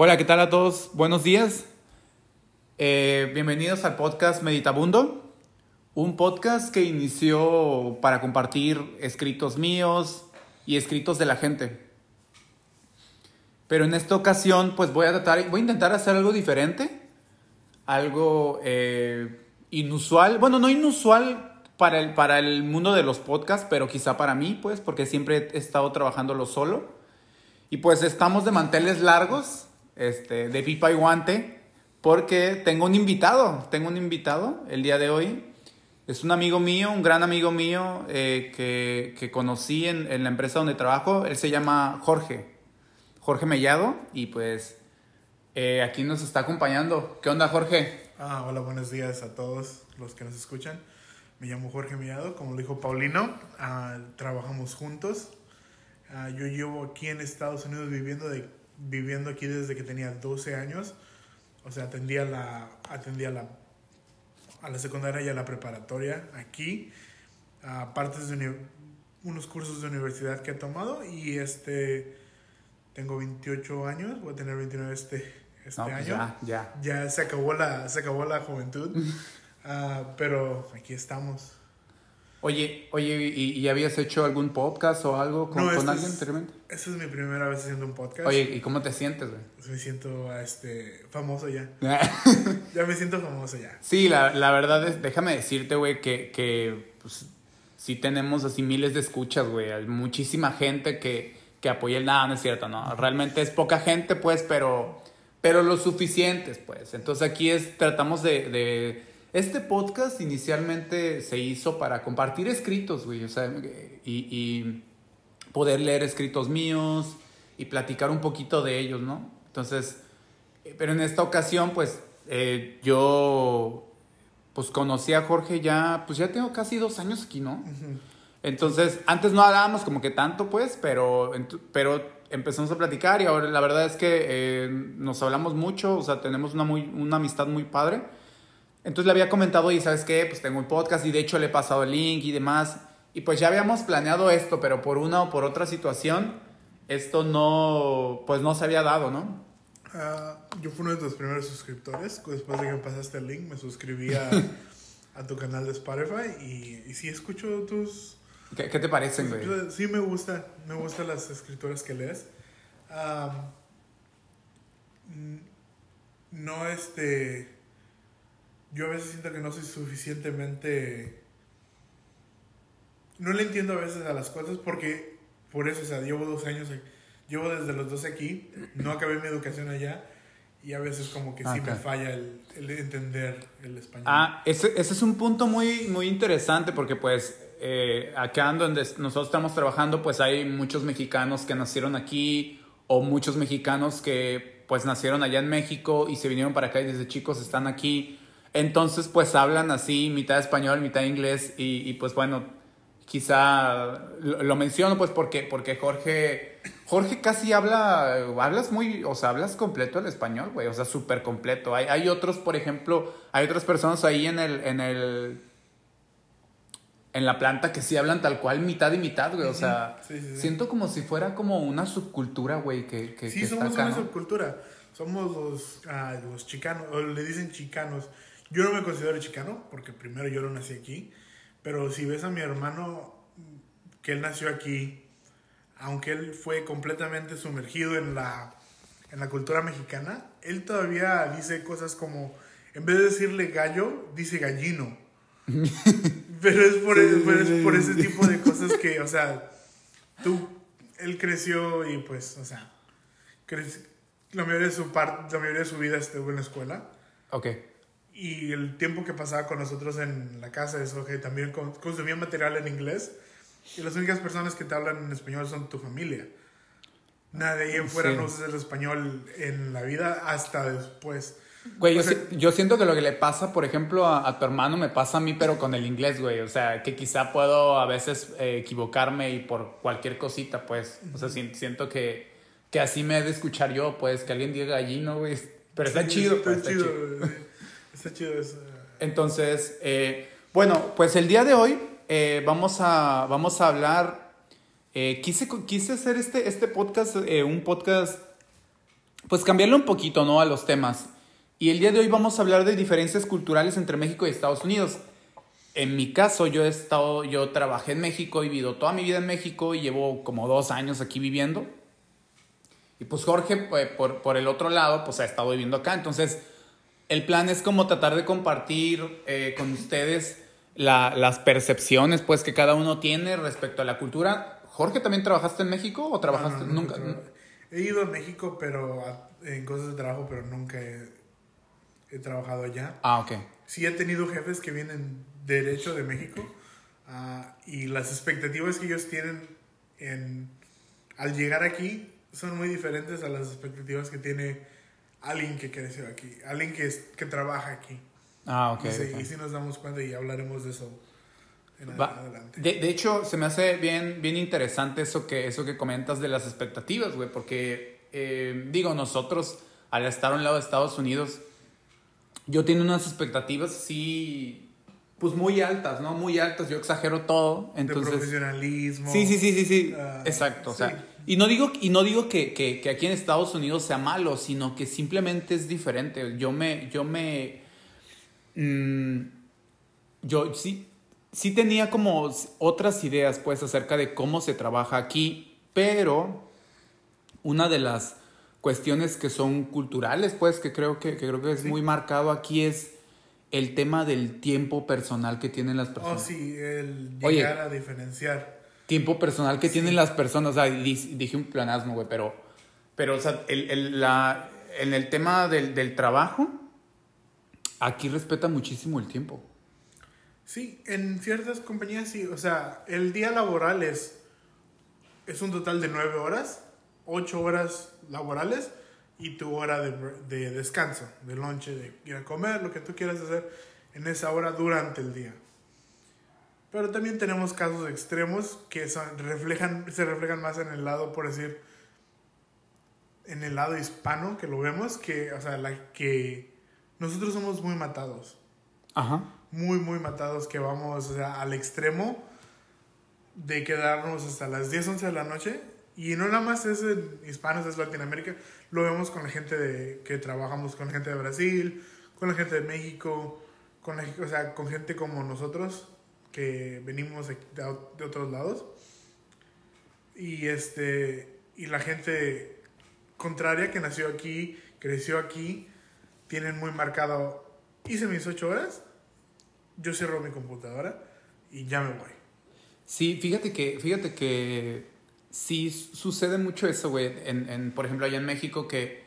Hola, ¿qué tal a todos? Buenos días. Eh, bienvenidos al podcast Meditabundo, un podcast que inició para compartir escritos míos y escritos de la gente. Pero en esta ocasión, pues voy a tratar, voy a intentar hacer algo diferente, algo eh, inusual, bueno, no inusual para el, para el mundo de los podcasts, pero quizá para mí, pues, porque siempre he estado trabajándolo solo. Y pues estamos de manteles largos, este, de pipa y guante, porque tengo un invitado, tengo un invitado el día de hoy. Es un amigo mío, un gran amigo mío eh, que, que, conocí en, en, la empresa donde trabajo. Él se llama Jorge, Jorge Mellado, y pues eh, aquí nos está acompañando. ¿Qué onda, Jorge? Ah, hola, buenos días a todos los que nos escuchan. Me llamo Jorge Mellado, como lo dijo Paulino. Ah, trabajamos juntos. Ah, yo llevo aquí en Estados Unidos viviendo de viviendo aquí desde que tenía 12 años. O sea, atendía la, atendía la, a la secundaria y a la preparatoria aquí. Aparte de unos cursos de universidad que he tomado y este tengo 28 años, voy a tener 29 este, este No, pues año. ya, ya. Ya se acabó la, se acabó la juventud, Ah, pero aquí estamos. Oye, oye, ¿y, y habías hecho algún podcast o algo con, No, con este alguien anteriormente? Esta es mi primera vez haciendo un podcast. Oye, ¿y cómo te sientes, güey? Me siento este, famoso ya. Ya me siento famoso ya. Sí, la, la verdad es, déjame decirte, güey, que, que pues, sí tenemos así miles de escuchas, güey. Hay muchísima gente que, que apoya el nada, no es cierto, no. Realmente es poca gente, pues, pero, pero lo suficientes, pues. Entonces aquí es, tratamos de, de- Este podcast inicialmente se hizo para compartir escritos, güey, o sea, y, y poder leer escritos míos y platicar un poquito de ellos, ¿no? Entonces, eh, pero en esta ocasión, pues, eh, yo, pues, conocí a Jorge ya, pues, ya tengo casi dos años aquí, ¿no? Entonces, antes no hablábamos como que tanto, pues, pero, pero empezamos a platicar y ahora la verdad es que eh, nos hablamos mucho, o sea, tenemos una, muy, una amistad muy padre. Entonces le había comentado, y sabes qué, pues tengo un podcast y de hecho le he pasado el link y demás. Y pues ya habíamos planeado esto, pero por una o por otra situación, esto no, pues no se había dado, ¿no? Ah, yo fui uno de tus primeros suscriptores. Después de que me pasaste el link, me suscribí a, a tu canal de Spotify y, y sí escucho tus... ¿Qué, qué te parecen, güey? Sí me gusta, me gustan las escrituras que lees. Ah, no, este... Yo a veces siento que no soy suficientemente... No le entiendo a veces a las cosas porque, por eso, o sea, llevo dos años, llevo desde los 12 aquí, no acabé mi educación allá y a veces como que sí me falla el, el entender el español. Ah, ese, ese es un punto muy, muy interesante porque pues eh, acá donde nosotros estamos trabajando pues hay muchos mexicanos que nacieron aquí o muchos mexicanos que pues nacieron allá en México y se vinieron para acá y desde chicos están aquí. Entonces pues hablan así mitad español, mitad inglés y, y, pues bueno, quizá lo, lo menciono pues porque, porque Jorge, Jorge casi habla, hablas muy, o sea, hablas completo el español, güey, o sea, súper completo. Hay, hay otros, por ejemplo, hay otras personas ahí en el, en el, en la planta que sí hablan tal cual mitad y mitad, güey, o sea, Sí, sí, sí. siento como si fuera como una subcultura, güey, que, que, Sí, que está somos acá, una ¿no? subcultura. Somos los, ah, los chicanos, o le dicen chicanos. Yo no me considero chicano, porque primero yo no nací aquí. Pero si ves a mi hermano, que él nació aquí, aunque él fue completamente sumergido en la, en la cultura mexicana, él todavía dice cosas como, en vez de decirle gallo, dice gallino. Pero es por, Sí, pero sí, es por sí, ese sí. tipo de cosas que, o sea, tú, él creció y pues, o sea, la mayoría de su parte, la mayoría de su vida estuvo en la escuela Ok. Y el tiempo que pasaba con nosotros en la casa eso que también con- consumía material en inglés y las únicas personas que te hablan en español son tu familia. De ahí en fuera Sí. no usas el español en la vida hasta después. Güey, yo, O sea- si- yo siento que lo que le pasa, por ejemplo, a, a tu hermano me pasa a mí, pero con el inglés, güey. O sea, que quizá puedo a veces eh, equivocarme y por cualquier cosita, pues. O sea, si- siento que, que así me he de escuchar yo, pues, que alguien diga gallino, güey. Pero está Sí, chido, está pues, está chido. chido. Está chido eso. Entonces, eh, bueno, pues el día de hoy eh, vamos, a, vamos a hablar. eh, quise, quise hacer este, este podcast, un podcast pues cambiarle un poquito, ¿no? A los temas. Y el día de hoy vamos a hablar de diferencias culturales entre México y Estados Unidos. En mi caso, yo he estado, yo trabajé en México, he vivido toda mi vida en México y llevo como dos años aquí viviendo. Y pues Jorge, pues, por, por el otro lado, pues ha estado viviendo acá. Entonces, el plan es como tratar de compartir eh, con ustedes la, las percepciones pues que cada uno tiene respecto a la cultura. Jorge, ¿también trabajaste en México o trabajaste No, no, nunca? He ido a México, pero a- en cosas de trabajo, pero nunca he, he trabajado allá. Ah, ok. Sí he tenido jefes que vienen derecho de México ah, y las expectativas que ellos tienen en, al llegar aquí son muy diferentes a las expectativas que tiene alguien que creció aquí, alguien que, es- que trabaja aquí. Ah, ok. y, sí, ok. y sí nos damos cuenta y hablaremos de eso en Va- adelante. De, de hecho, se me hace bien, bien interesante eso que, eso que comentas de las expectativas, güey, porque, eh, digo, nosotros, al estar a un lado de Estados Unidos, yo tengo unas expectativas, sí, pues muy altas, ¿no? Muy altas, yo exagero todo, de entonces... profesionalismo. Sí, sí, sí, sí, sí. Ah, Exacto. O sea, sí. Y no digo, y no digo que, que, que aquí en Estados Unidos sea malo, sino que simplemente es diferente. Yo me, yo me, mm, yo sí, sí tenía como otras ideas, pues, acerca de cómo se trabaja aquí, pero una de las cuestiones que son culturales, pues, que creo que, que creo que es Sí. muy marcado aquí es el tema del tiempo personal que tienen las Oh, personas sí, el Oye. llegar a diferenciar. Tiempo personal que tienen las personas. O sea, di- dije un planasmo, güey, pero, pero, o sea, el, el- la, en el tema del, del trabajo, aquí respeta muchísimo el tiempo. Sí, en ciertas compañías sí. O sea, el día laboral es, es un total de nueve horas, ocho horas laborales y tu hora de, de descanso, de lonche, de ir a comer, lo que tú quieras hacer en esa hora durante el día. Pero también tenemos casos extremos que son, reflejan, se reflejan más en el lado, por decir, en el lado hispano que lo vemos, que, o sea, la, que nosotros somos muy matados Ajá. muy, muy matados que vamos o sea, al extremo de quedarnos hasta las 10, 11 de la noche. Y no nada más es en hispanos, es Latinoamérica. Lo vemos con la gente de, que trabajamos, con la gente de Brasil, con la gente de México, con, la, o sea, con gente como nosotros que venimos de, de ot- de otros lados. Y, este, y la gente contraria que nació aquí, creció aquí, tienen muy marcado, hice mis 8 horas, yo cierro mi computadora y ya me voy. Sí, fíjate que, fíjate que sí sucede mucho eso, güey. En, en, por ejemplo, allá en México que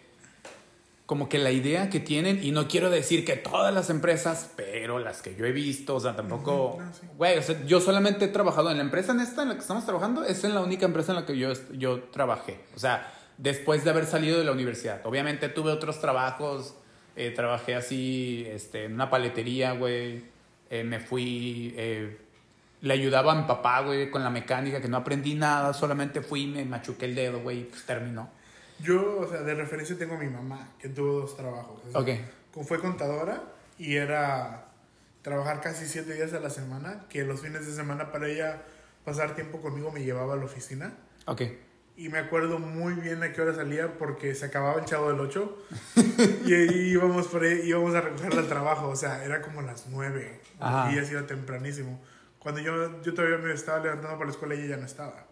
como que la idea que tienen, y no quiero decir que todas las empresas, pero las que yo he visto, o sea, tampoco, Ujú, no, sí. güey, o sea, yo solamente he trabajado en la empresa en esta en la que estamos trabajando, es en la única empresa en la que yo, yo trabajé, o sea, después de haber salido de la universidad. Obviamente tuve otros trabajos, eh, trabajé así, este, en una paletería, güey, eh, me fui, eh, le ayudaba a mi papá, güey, con la mecánica, que no aprendí nada, solamente fui, me machuqué el dedo, güey, y pues terminó. Yo, o sea, de referencia tengo a mi mamá, que tuvo dos trabajos. o sea, Fue contadora y era trabajar casi siete días a la semana, que los fines de semana para ella pasar tiempo conmigo me llevaba a la oficina. Ok. Y me acuerdo muy bien a qué hora salía porque se acababa el chavo del 8 y ahí íbamos, por ahí, íbamos a recogerla al trabajo. O sea, era como las 9 Ajá. y se iba tempranísimo. Cuando yo, yo todavía me estaba levantando para la escuela, ella ya no estaba.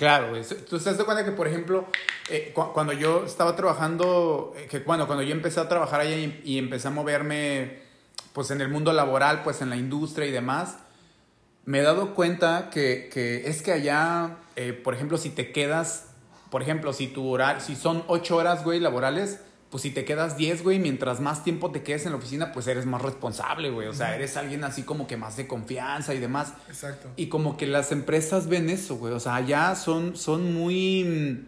Claro, güey. Tú te das cuenta que, por ejemplo, eh, cu- cuando yo estaba trabajando, eh, que bueno, cuando yo empecé a trabajar allá y, y empecé a moverme, pues en el mundo laboral, pues en la industria y demás, me he dado cuenta que, que es que allá, eh, por ejemplo, si te quedas, por ejemplo, si tu horario, si son ocho horas, güey, laborales, pues si te quedas 10, güey, mientras más tiempo te quedes en la oficina, pues eres más responsable, güey. O sea, eres alguien así como que más de confianza y demás. Exacto. Y como que las empresas ven eso, güey. O sea, allá son, son muy,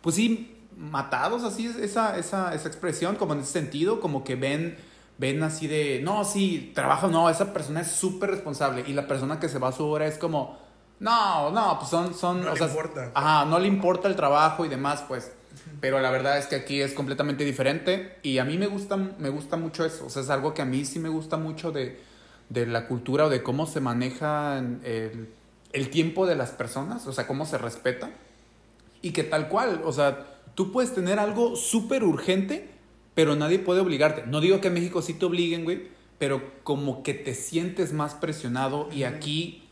pues sí, matados, así es esa, esa, esa expresión, como en ese sentido, como que ven, ven así de, no, sí, trabajo, no, esa persona es súper responsable. Y la persona que se va a su hora es como, no, no, pues son, son, No o le sea, importa. Ajá, no le importa el trabajo y demás, pues. Pero la verdad es que aquí es completamente diferente y a mí me gusta, me gusta mucho eso. O sea, es algo que a mí sí me gusta mucho de, de la cultura o de cómo se maneja el, el tiempo de las personas, o sea, cómo se respeta. Y que tal cual, o sea, tú puedes tener algo súper urgente, pero nadie puede obligarte. No digo que en México sí te obliguen, güey, pero como que te sientes más presionado y aquí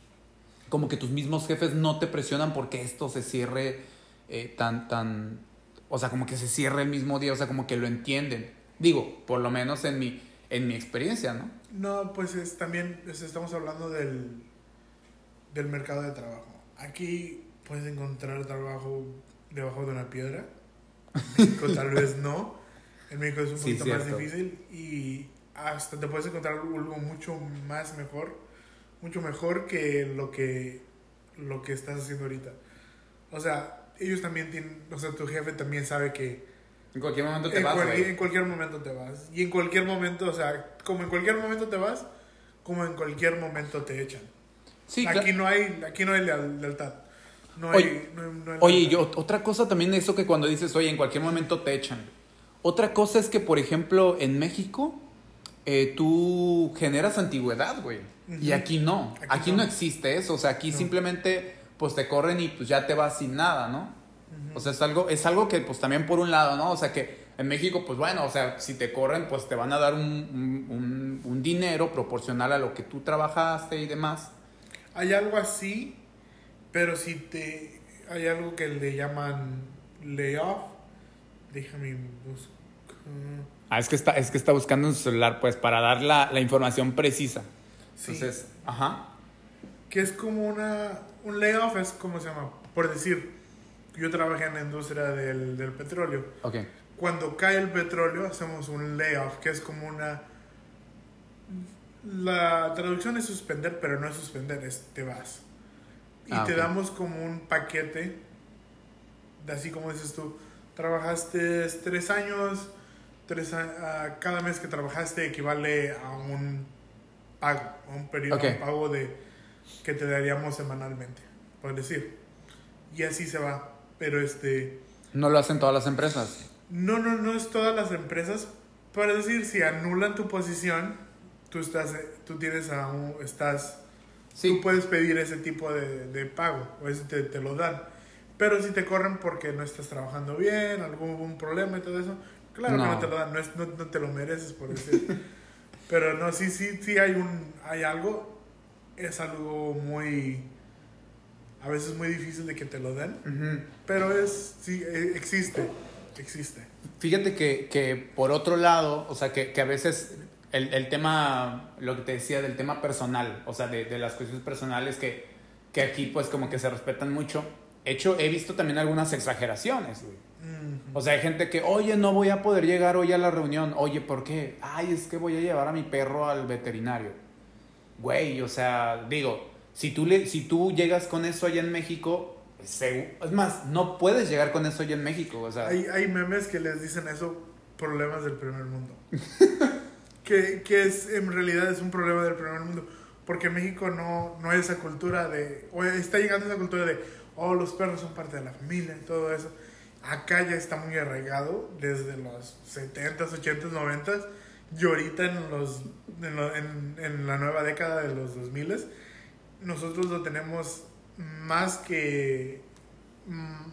como que tus mismos jefes no te presionan porque esto se cierre eh, tan, tan, o sea, como que se cierre el mismo día, o sea, como que lo entienden. Digo, por lo menos en mi, en mi experiencia, ¿no? No, pues es también es- estamos hablando del, del mercado de trabajo. Aquí puedes encontrar trabajo debajo de una piedra. En México tal vez no. En México es un Sí, poquito más difícil y hasta te puedes encontrar algo mucho más mejor, mucho mejor que lo que lo que estás haciendo ahorita. O sea, ellos también tienen, o sea, tu jefe también sabe que En cualquier momento te en, vas, cual- en cualquier momento te vas. Y en cualquier momento, o sea, como en cualquier momento te vas, como en cualquier momento te echan. Sí, aquí no hay, aquí no hay leal- lealtad. No Oye, hay, no hay- no hay Oye, lealtad. yo, otra cosa también eso que cuando dices, oye, en cualquier momento te echan. Otra cosa es que, por ejemplo, en México, eh, tú generas antigüedad, güey. Y aquí no. Aquí, Aquí no. no. existe eso. O sea, aquí No. simplemente, pues te corren y pues ya te vas sin nada, ¿no? O sea, es algo, es algo que, pues también por un lado, ¿no? O sea, que en México, pues bueno, o sea, si te corren, pues te van a dar un, un, un- un dinero proporcional a lo que tú trabajaste y demás. Hay algo así, pero si te... Hay algo que le llaman layoff. Déjame buscar. Ah, es que está, es que está buscando en su celular, pues, para dar la, la información precisa. Sí. Entonces, ajá. que es como una un layoff es como se llama por decir yo trabajé en la industria del, del petróleo Ok. cuando cae el petróleo hacemos un layoff que es como una la traducción es suspender pero no es suspender es te vas y Ah, te damos como un paquete de así como dices tú trabajaste tres años tres a- a- cada mes que trabajaste equivale a un pago a un periodo Ok. a un pago de que te daríamos semanalmente por decir y así se va pero este No lo hacen todas las empresas. no, no, no es todas las empresas. Para decir, si anulan tu posición, tú estás, tú tienes a un, estás, Sí. tú puedes pedir ese tipo de, de pago, o ese te, te lo dan. Pero si te corren porque no estás trabajando bien, algún problema y todo eso, claro No. que no te lo dan, no, es- no, no te lo mereces por decir. Pero no, sí, sí, sí hay un, hay algo, es algo muy, a veces muy difícil de que te lo den, pero es, sí, eh, existe, existe. Fíjate que, que por otro lado, o sea, que, que a veces el, el tema, lo que te decía del tema personal, o sea, de, de las cuestiones personales que, que aquí pues como que se respetan mucho. Hecho, he visto también algunas exageraciones, güey. O sea, hay gente que, oye, no voy a poder llegar hoy a la reunión. Oye, ¿por qué? Ay, es que voy a llevar a mi perro al veterinario. Güey, o sea, digo, si tú, le, si tú llegas con eso allá en México, segu- es más, no puedes llegar con eso allá en México. O sea, Hay, hay memes que les dicen eso, problemas del primer mundo. que, que es, en realidad es un problema del primer mundo. Porque México no, no hay esa cultura de, o está llegando esa cultura de, oh, los perros son parte de la familia y todo eso. Acá ya está muy arraigado desde los 70s, 80s, 90s. Y ahorita en, los, en, lo- en, en la nueva década de los 2000s, nosotros lo tenemos más que... mm,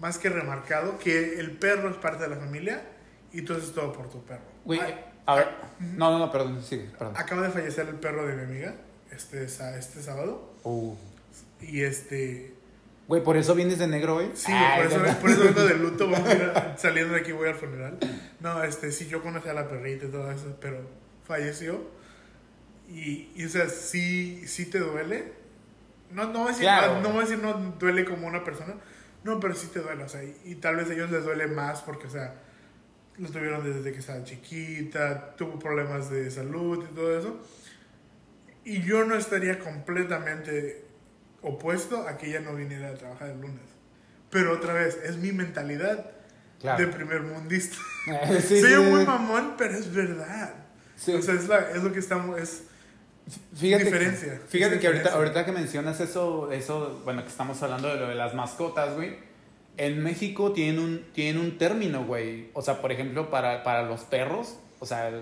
más que remarcado que el perro es parte de la familia y tú haces todo por tu perro. güey, a ver, no, no, no, perdón, sigue, perdón. acaba de fallecer el perro de mi amiga este, este sábado Uh. y este... Güey, por eso vienes de negro hoy. Sí, Ay, por, eso, ¿verdad? por eso vengo de luto, vamos a ir a- saliendo de aquí voy al funeral. No, este, sí, yo conocí a la perrita y todo eso, pero falleció. Y, y o sea, sí, sí te duele. No, no, voy a decir, Claro. no, no voy a decir no duele como una persona, no, pero sí te duele, o sea, y, y tal vez a ellos les duele más porque, o sea, lo tuvieron desde que estaba chiquita, tuvo problemas de salud y todo eso. Y yo no estaría completamente opuesto a que ella no viniera a trabajar el lunes. Pero otra vez, es mi mentalidad Claro. de primer mundista. Sí, Soy sí, muy sí. mamón, pero es verdad. O sea, es, la- es lo que estamos... Es, Fíjate, Diferencia. Fíjate Es que ahorita, ahorita que mencionas eso, eso, bueno, que estamos hablando de lo de las mascotas, güey. En México tienen un, tienen un término, güey. O sea, por ejemplo, para, para los perros, o sea,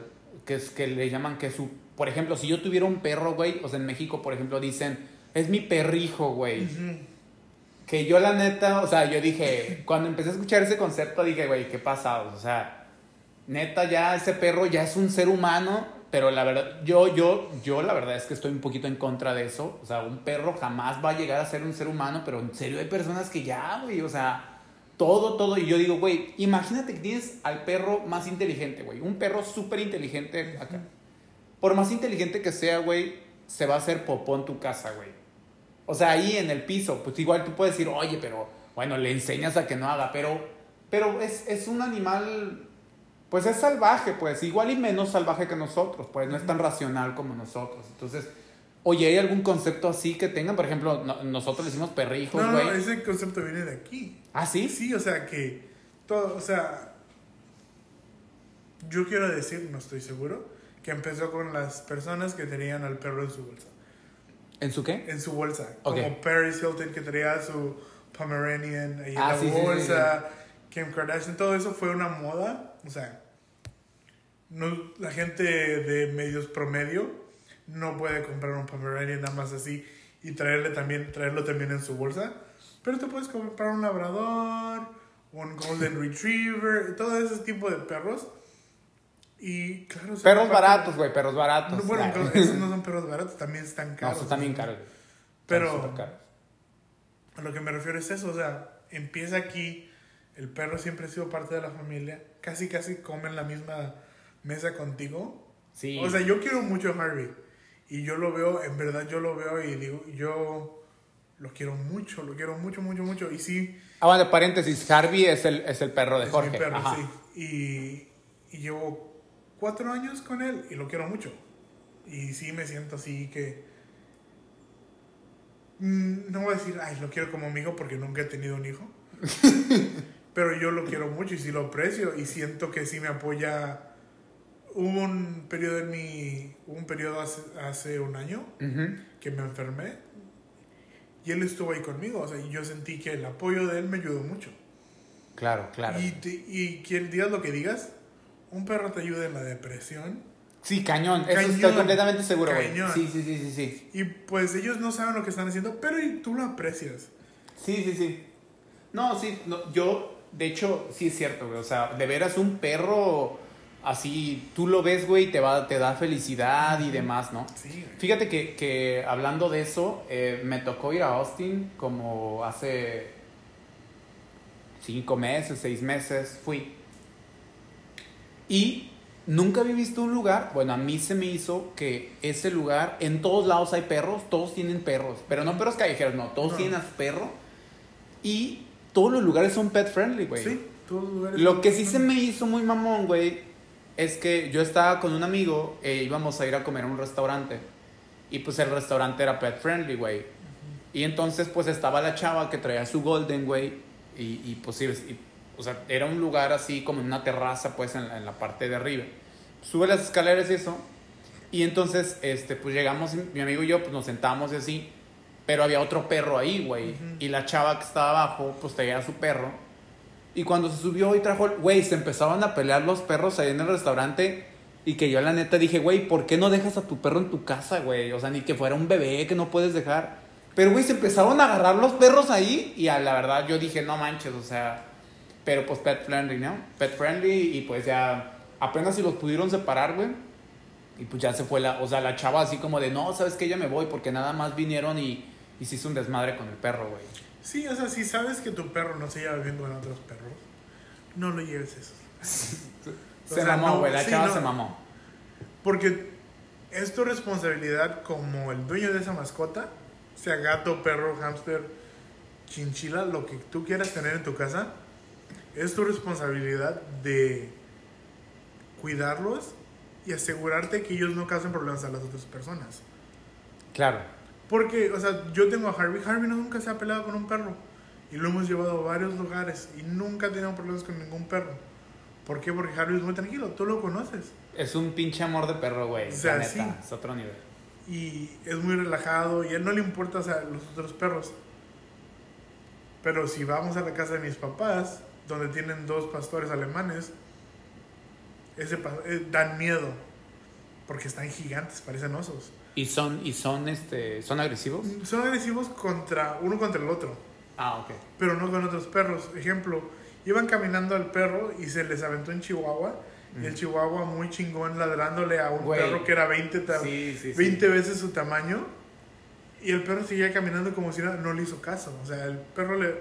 que, es, que le llaman que su... Por ejemplo, si yo tuviera un perro, güey, o sea, en México, por ejemplo, dicen, es mi perrijo, güey. Que yo la neta, o sea, yo dije, cuando empecé a escuchar ese concepto, dije, güey, qué pasado, o sea, neta ya ese perro ya es un ser humano, pero la verdad, yo, yo, yo la verdad es que estoy un poquito en contra de eso, o sea, un perro jamás va a llegar a ser un ser humano, pero en serio hay personas que ya, güey, o sea, todo, todo, y yo digo, güey, imagínate que tienes al perro más inteligente, güey, un perro súper inteligente acá. Por más inteligente que sea, güey, se va a hacer popó en tu casa, güey. O sea, ahí en el piso, pues igual tú puedes decir, oye, pero bueno, le enseñas a que no haga, pero, pero es, es un animal, pues es salvaje, pues igual y menos salvaje que nosotros, pues no es tan racional como nosotros. Entonces, oye, ¿hay algún concepto así que tengan? Por ejemplo, no- nosotros le decimos perrijos, No, güey. no, ese concepto viene de aquí. ¿Ah, sí? Sí, o sea que todo, o sea, yo quiero decir, no estoy seguro, que empezó con las personas que tenían al perro en su bolsa. ¿En su qué? En su bolsa. Como Paris Hilton que traía su Pomeranian ahí en Ah, la sí, bolsa. Kim Kardashian, todo eso fue una moda. O sea, no, la gente de medios promedio no puede comprar un Pomeranian nada más así y traerle también, traerlo también en su bolsa. Pero te puedes comprar un labrador, un golden retriever, todo ese tipo de perros. Y claro, Perros baratos, güey, perros baratos. No, bueno, claro. esos no son perros baratos, también están No, caros. son también caros. Pero- caros. A lo que me refiero es eso, o sea, empieza aquí, el perro siempre ha sido parte de la familia, casi casi come en la misma mesa contigo. Sí. O sea, yo quiero mucho a Harvey y yo lo veo, en verdad yo lo veo y digo, yo lo quiero mucho, lo quiero mucho, mucho, mucho. Y sí, Ah, bueno, paréntesis, Harvey es el, es el perro de es Jorge. mi perro, Ajá. sí. Y, y llevo cuatro años con él y lo quiero mucho. Y sí me siento así que... Mm, No voy a decir, ay, lo quiero como amigo porque nunca he tenido un hijo. Pero yo lo quiero mucho y sí lo aprecio y siento que sí me apoya. Hubo un periodo en mi... un periodo hace, hace un año que me enfermé y él estuvo ahí conmigo. O sea, yo sentí que el apoyo de él me ayudó mucho. Claro, claro. Y, que digas lo que digas, un perro te ayuda en la depresión. Sí, cañón. Eso estoy completamente seguro, güey. Sí, sí, sí, sí, sí. Y pues ellos no saben lo que están haciendo, pero tú lo aprecias. Sí, sí, sí. No, sí, no, yo, de hecho, sí es cierto, güey. O sea, de veras un perro así, tú lo ves, güey, y te, va, te da felicidad y demás, ¿no? Sí, güey. Fíjate que, que hablando de eso, eh, me tocó ir a Austin como hace cinco meses, seis meses, fui. Y nunca había visto un lugar, bueno, a mí se me hizo que ese lugar, en todos lados hay perros, todos tienen perros, pero no perros callejeros, no, todos No. tienen perro. Y todos los lugares son pet friendly, güey. Sí, todos los lugares Lo que sí se me hizo muy mamón, güey, es que yo estaba con un amigo e íbamos a ir a comer a un restaurante. Y pues el restaurante era pet friendly, güey. Y entonces pues estaba la chava que traía su golden, güey. Y, y pues y- o sea, era un lugar así como en una terraza, pues en, la- en la parte de arriba. Sube las escaleras y eso. Y entonces, este, pues llegamos, mi amigo y yo, pues nos sentamos y así. Pero había otro perro ahí, güey. Y la chava que estaba abajo, pues traía a su perro. Y cuando se subió y trajo, güey, se empezaban a pelear los perros ahí en el restaurante. Y que yo la neta dije, güey, ¿por qué no dejas a tu perro en tu casa, güey? O sea, ni que fuera un bebé que no puedes dejar. Pero, güey, se empezaron a agarrar los perros ahí. Y a la verdad yo dije, no manches, o sea. Pero pues pet friendly, ¿no? Pet friendly y pues ya apenas si los pudieron separar, güey. Y pues ya se fue la, o sea, la chava así como de, no, sabes que ya me voy porque nada más vinieron y, y se hizo un desmadre con el perro, güey. Sí, o sea, si sabes que tu perro no se lleva bien con otros perros, no lo lleves eso. Se sea, mamó, no, güey, la sí, chava no. se mamó. Porque es tu responsabilidad como el dueño de esa mascota, sea gato, perro, hámster, chinchila, lo que tú quieras tener en tu casa, es tu responsabilidad de cuidarlos y asegurarte que ellos no causen problemas a las otras personas. Claro. Porque, o sea, yo tengo a Harvey. Harvey no nunca se ha peleado con un perro. Y lo hemos llevado a varios lugares. Y nunca ha tenido problemas con ningún perro. ¿Por qué? Porque Harvey es muy tranquilo. Tú lo conoces. Es un pinche amor de perro, güey. O sea, neta, sí. es otro nivel. Y es muy relajado. Y a él no le importa o sea, los otros perros. Pero si vamos a la casa de mis papás, donde tienen dos pastores alemanes, ese eh, dan miedo. Porque están gigantes, parecen osos. ¿Y son, y son, este, son agresivos? Son agresivos contra uno contra el otro. Ah, ok. pero no con otros perros. Ejemplo, iban caminando al perro y se les aventó un chihuahua. Y el chihuahua muy chingón ladrándole a un Güey. perro que era 20, ta- Sí, sí, sí. 20 veces su tamaño. Y el perro seguía caminando como si nada, no le hizo caso. O sea, el perro le.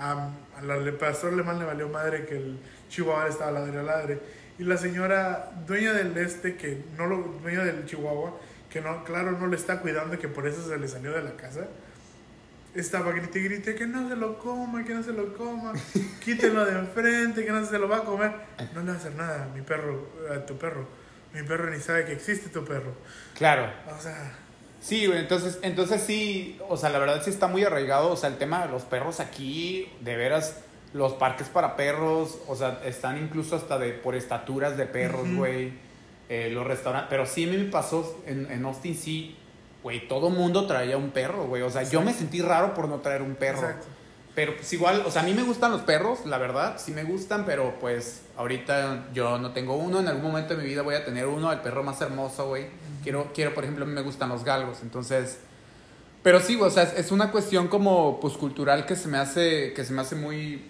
La- al pastor alemán le valió madre que el chihuahua estaba ladre a ladre. Y la señora, dueña del este, que no lo. dueña del chihuahua, que no, claro, no le está cuidando, que por eso se le salió de la casa. Estaba grite y grite que no se lo coma, que no se lo coma, quítelo de enfrente, que no se lo va a comer. No le va a hacer nada a mi perro, a tu perro. Mi perro ni sabe que existe tu perro. Claro. O sea, Sí, güey, entonces, entonces sí, o sea, la verdad sí está muy arraigado, o sea, el tema de los perros aquí, de veras, los parques para perros, o sea, están incluso hasta de por estaturas de perros, Ujú. güey, eh, los restaurantes, pero sí a mí me pasó en, en Austin, sí, güey, todo mundo traía un perro, güey, o sea, yo me sentí raro por no traer un perro. exacto. Pero pues igual, o sea, a mí me gustan los perros, la verdad, sí me gustan, pero pues ahorita yo no tengo uno, en algún momento de mi vida voy a tener uno, el perro más hermoso, güey. Quiero, quiero, por ejemplo, a mí me gustan los galgos, entonces... Pero sí, o sea, es, una cuestión como, pues, cultural que se me hace, que se me hace muy,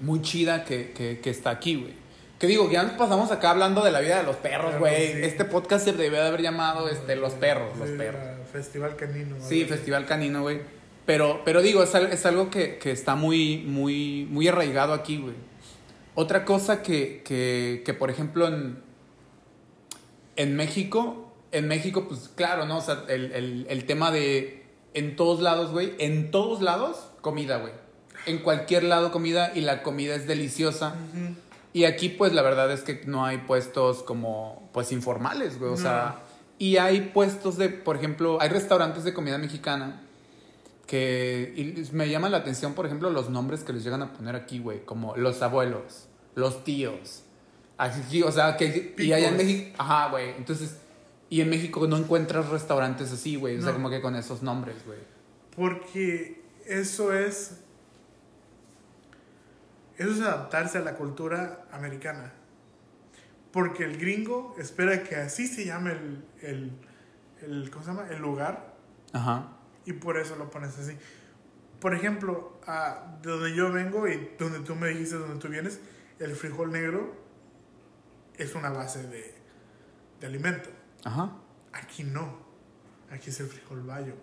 muy chida que, que, que está aquí, güey. Que digo, ya nos pasamos acá hablando de la vida de los perros, güey. sí. Este podcast se debió de haber llamado, este, los perros, los Sí, perros. Festival canino. Sí, algo así. Festival Canino, güey. Pero, pero digo, es, es algo que, que está muy, muy, muy arraigado aquí, güey. Otra cosa que, que, que, por ejemplo, en, en México, en México, pues claro, ¿no? O sea, el, el, el tema de en todos lados, güey, en todos lados, comida, güey. En cualquier lado comida y la comida es deliciosa. Y aquí, pues, la verdad es que no hay puestos como, pues, informales, güey. O No. sea, y hay puestos de, por ejemplo, hay restaurantes de comida mexicana que y me llama la atención, por ejemplo, los nombres que les llegan a poner aquí, güey. Como los abuelos, los tíos. Aquí, o sea, que... Y allá en. México... Ajá, güey. Entonces... Y en México no encuentras restaurantes así, güey. O sea, como que con esos nombres, güey. Porque eso es. Eso es adaptarse a la cultura americana. Porque el gringo espera que así se llame el, el, el- ¿cómo se llama? El lugar Ajá. y por eso lo pones así. Por ejemplo, a- de donde yo vengo y donde tú me dijiste, donde tú vienes, el frijol negro es una base de, de alimento. Ajá. Aquí no. Aquí es el frijol bayo.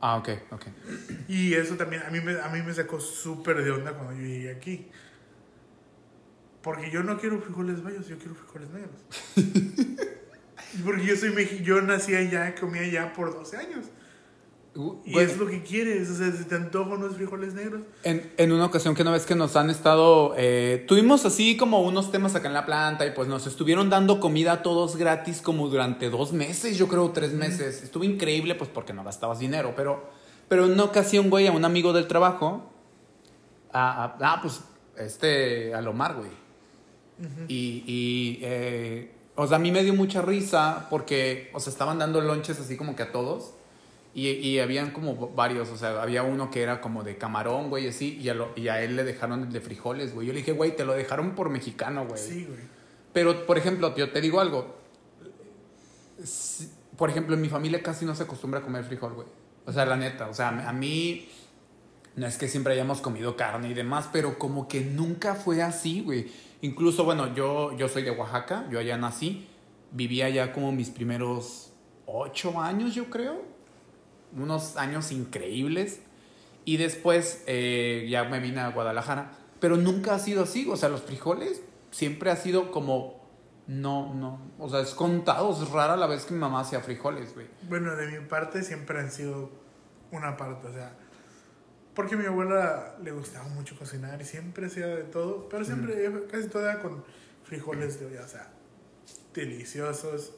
Ah, ok, ok. Y eso también a mí me, a mí me sacó súper de onda cuando yo llegué aquí. Porque yo no quiero frijoles bayos, yo quiero frijoles negros. Porque yo soy yo nací allá, comí allá por 12 años. Y Güey, es lo que quieres, o sea, si te antojo unos frijoles negros. En, en una ocasión que no ves que nos han estado, eh, tuvimos así como unos temas acá en la planta y pues nos estuvieron dando comida a todos gratis como durante dos meses, yo creo tres meses. Estuvo increíble pues porque no gastabas dinero, pero, pero en una ocasión, güey, a un amigo del trabajo, a, a- ah, pues, este, Alomar, güey. Y, y eh, o sea, a mí me dio mucha risa porque, o sea, estaban dando lonches así como que a todos. Y, y habían como varios, o sea, había uno que era como de camarón, güey, así, y a, lo- y a él le dejaron el de frijoles, güey. Yo le dije, güey, te lo dejaron por mexicano, güey. Sí, güey. Pero, por ejemplo, yo te digo algo. Por ejemplo, en mi familia casi no se acostumbra a comer frijol, güey. O sea, la neta, o sea, a mí no es que siempre hayamos comido carne y demás, pero como que nunca fue así, güey. Incluso, bueno, yo, yo soy de Oaxaca, yo allá nací, vivía allá como mis primeros ocho años, yo creo. Unos años increíbles. Y después eh, ya me vine a Guadalajara. Pero nunca ha sido así. O sea, los frijoles siempre ha sido como. No, no. O sea, es contado. Es rara la vez que mi mamá hacía frijoles, güey. Bueno, de mi parte siempre han sido una parte, o sea, porque a mi abuela le gustaba mucho cocinar y siempre hacía de todo, pero siempre, casi todo era con frijoles de olla, o sea, deliciosos.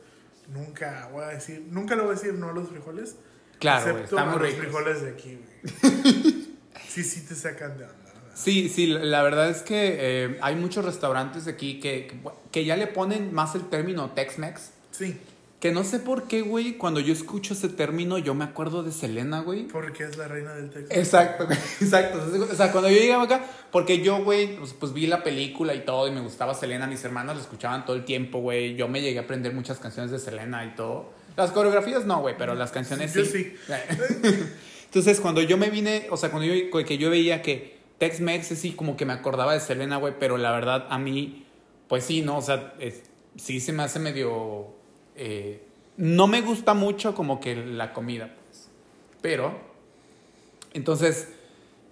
Nunca voy a decir, nunca le voy a decir no a los frijoles, Claro, excepto Está a muy los frijoles de aquí, güey. sí, sí te sacan de onda. Sí, sí, la- verdad es que eh, hay muchos restaurantes aquí que, que, ya le ponen más el término Tex-Mex. Sí, Que no sé por qué, güey, cuando yo escucho ese término, yo me acuerdo de Selena, güey. porque es la reina del texto. Exacto, exacto. O sea, cuando yo llegaba acá, porque yo, güey, pues, pues vi la película y todo, y me gustaba Selena, mis hermanos la escuchaban todo el tiempo, güey. Yo me llegué a aprender muchas canciones de Selena y todo. Las coreografías no, güey, pero las canciones Yo sí. sí. Entonces, cuando yo me vine, o sea, cuando yo, que yo veía que Tex-Mex, sí, como que me acordaba de Selena, güey, pero la verdad, a mí, pues sí, ¿no? O sea, es- sí se me hace medio... eh, no me gusta mucho como que la comida, pues. Pero, entonces,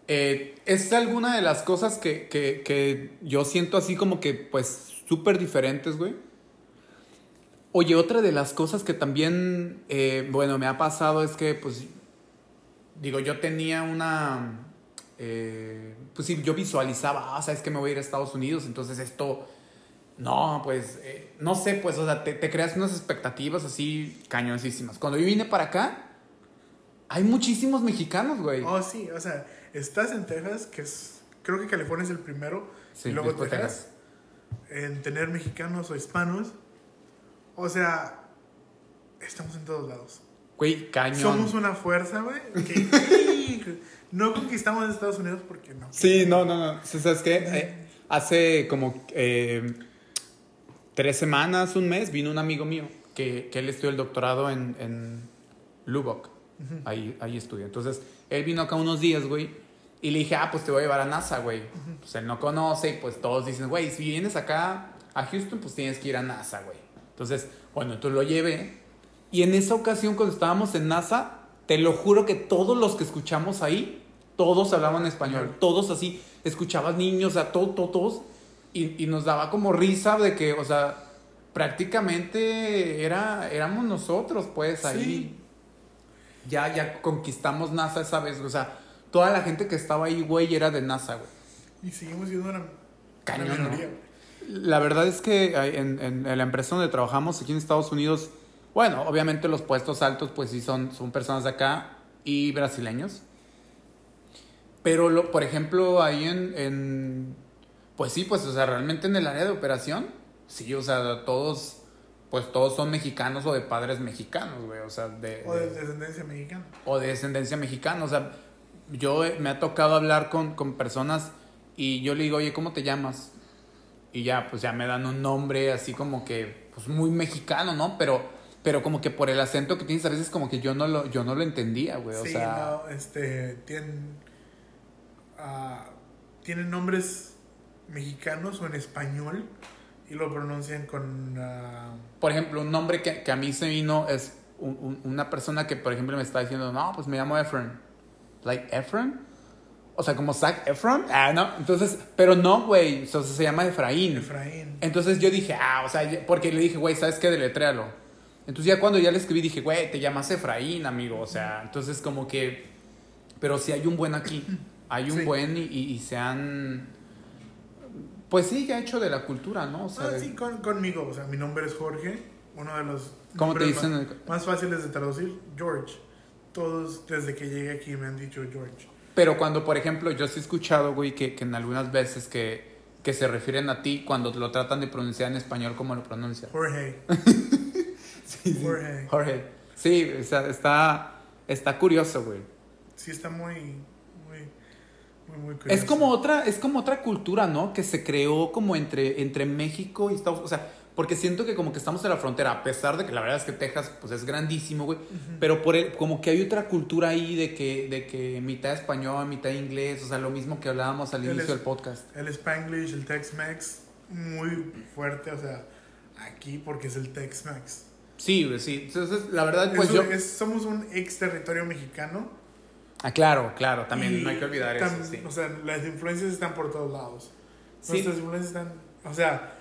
eh, es alguna de las cosas que, que, que yo siento así como que, pues, súper diferentes, güey. Oye, otra de las cosas que también, eh, bueno, me ha pasado es que, pues, digo, yo tenía una, eh, pues sí, yo visualizaba, ah, sabes que me voy a ir a Estados Unidos, entonces esto, no, pues, eh, no sé, pues, o sea, te, te creas unas expectativas así cañoncísimas. Cuando yo vine para acá, hay muchísimos mexicanos, güey. Oh, sí, o sea, estás en Texas, que es, creo que California es el primero, Sí, y luego Texas, en tener mexicanos o hispanos. O sea, estamos en todos lados. Güey, cañón. Somos una fuerza, güey. que- no conquistamos Estados Unidos porque no. Sí, no, no, no. ¿Sabes qué? Eh, hace como eh, tres semanas, un mes, vino un amigo mío que, que él estudió el doctorado en, en Lubbock. ahí, ahí estudia. Entonces, él vino acá unos días, güey. Y le dije, ah, pues te voy a llevar a NASA, güey. Pues él no conoce y pues todos dicen, güey, si vienes acá a Houston, pues tienes que ir a NASA, güey. Entonces, bueno, entonces lo llevé. Y en esa ocasión, cuando estábamos en NASA, te lo juro que todos los que escuchamos ahí, todos hablaban español. Todos así, escuchabas niños, o sea, todo, todo, todos. Y, y nos daba como risa de que, o sea, prácticamente era, éramos nosotros, pues, ahí. Sí. Ya, ya conquistamos NASA esa vez, o sea, toda la gente que estaba ahí, güey, era de NASA, güey. Y seguimos siendo una, Cañón, ¿no? La verdad es que en, en- en la empresa donde trabajamos aquí en Estados Unidos, bueno, obviamente los puestos altos, pues sí son, son personas de acá y brasileños. Pero, lo, por ejemplo, ahí en, en- Pues sí, pues, o sea, realmente en el área de operación, sí, o sea, todos. Pues todos son mexicanos o de padres mexicanos, güey, o sea, de, O de de- descendencia mexicana. o de descendencia mexicana. O sea, yo eh, me ha tocado hablar con, con personas y yo le digo, oye, ¿cómo te llamas? Y ya, pues ya me dan un nombre así como que, pues muy mexicano, ¿no? Pero, pero como que por el acento que tienes a veces como que yo no lo, yo no lo entendía, güey. O sea, no, este, tienen, ah, tienen nombres mexicanos o en español y lo pronuncian con... ah, por ejemplo, un nombre que, que a mí se vino es un- un- una persona que, por ejemplo, me está diciendo, no, pues me llamo Efren. Like, Efren? O sea, como Zac Efron. Ah, no. Entonces, pero no, güey. O sea, se llama Efraín. Efraín. Entonces yo dije, ah, o sea, porque le dije, güey, ¿sabes qué? Deletréalo. Entonces ya cuando ya le escribí dije, güey, te llamas Efraín, amigo. O sea, entonces como que... Pero sí hay un buen aquí. Hay un Sí. buen y, y- y se han... Pues sí, ya hecho de la cultura, ¿no? O sea, Ah, sí, con- conmigo. O sea, mi nombre es Jorge. Uno de los ¿Cómo te dicen? Más, más fáciles de traducir, George. Todos desde que llegué aquí me han dicho George. Pero cuando, por ejemplo, yo sí he escuchado, güey, que, que en algunas veces que, que se refieren a ti cuando lo tratan de pronunciar en español, ¿cómo lo pronuncian? Jorge. Sí, sí. Jorge. Jorge. Sí, o sea, está, está curioso, güey. Sí, está muy, muy, muy, Es curioso. como otra, es como otra cultura, ¿no? Que se creó como entre, entre México y Estados Unidos. O sea, porque siento que como que estamos en la frontera, a pesar de que la verdad es que Texas pues es grandísimo, güey. Pero por el, como que hay otra cultura ahí de que, de que mitad español, mitad inglés, o sea, lo mismo que hablábamos al El inicio es- del podcast. El Spanglish, el Tex-Mex, muy fuerte, o sea, aquí porque es el Tex-Mex. Sí, güey, sí. Entonces, la verdad, pues Es yo... es- somos un ex territorio mexicano. Ah, claro, claro, también no hay que olvidar tam- eso, sí. O sea, las influencias están por todos lados. Sí. Nuestras influencias están. O sea,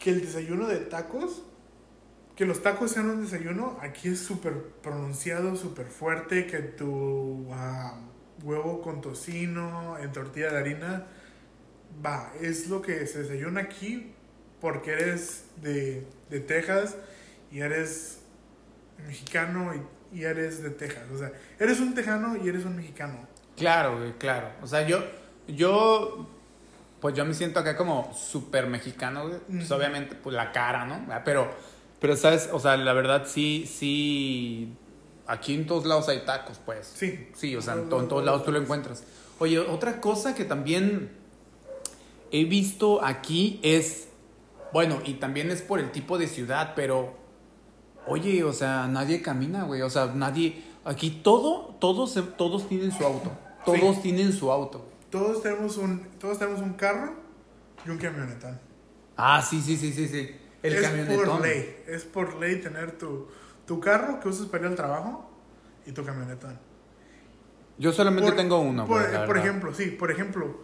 que el desayuno de tacos, que los tacos sean un desayuno, aquí es súper pronunciado, súper fuerte. Que tu ah, huevo con tocino en tortilla de harina, va, es lo que se desayuna aquí porque eres de, de Texas y eres mexicano y, y eres de Texas. O sea, eres un tejano y eres un mexicano. Claro, claro. O sea, yo, yo, pues yo me siento acá como súper mexicano, güey. Pues obviamente, pues la cara, ¿no? Ah, Pero, pero, ¿sabes? O sea, la verdad sí, sí, aquí en todos lados hay tacos, pues. Sí. Sí, o sea, en, to- en todos lados tú lo encuentras. Oye, otra cosa que también he visto aquí es, bueno, y también es por el tipo de ciudad, pero, oye, o sea, nadie camina, güey, o sea, nadie, Aquí todo, todos, todos tienen su auto. Todos tienen su auto. Todos tenemos un, todos tenemos un carro y un camionetón. Ah, sí, sí, sí, sí, sí. El es camionetón. por ley. Es por ley tener tu, tu carro que usas para ir al trabajo y tu camionetón. Yo solamente Por- tengo uno, Por, verdad. ejemplo, sí, por ejemplo,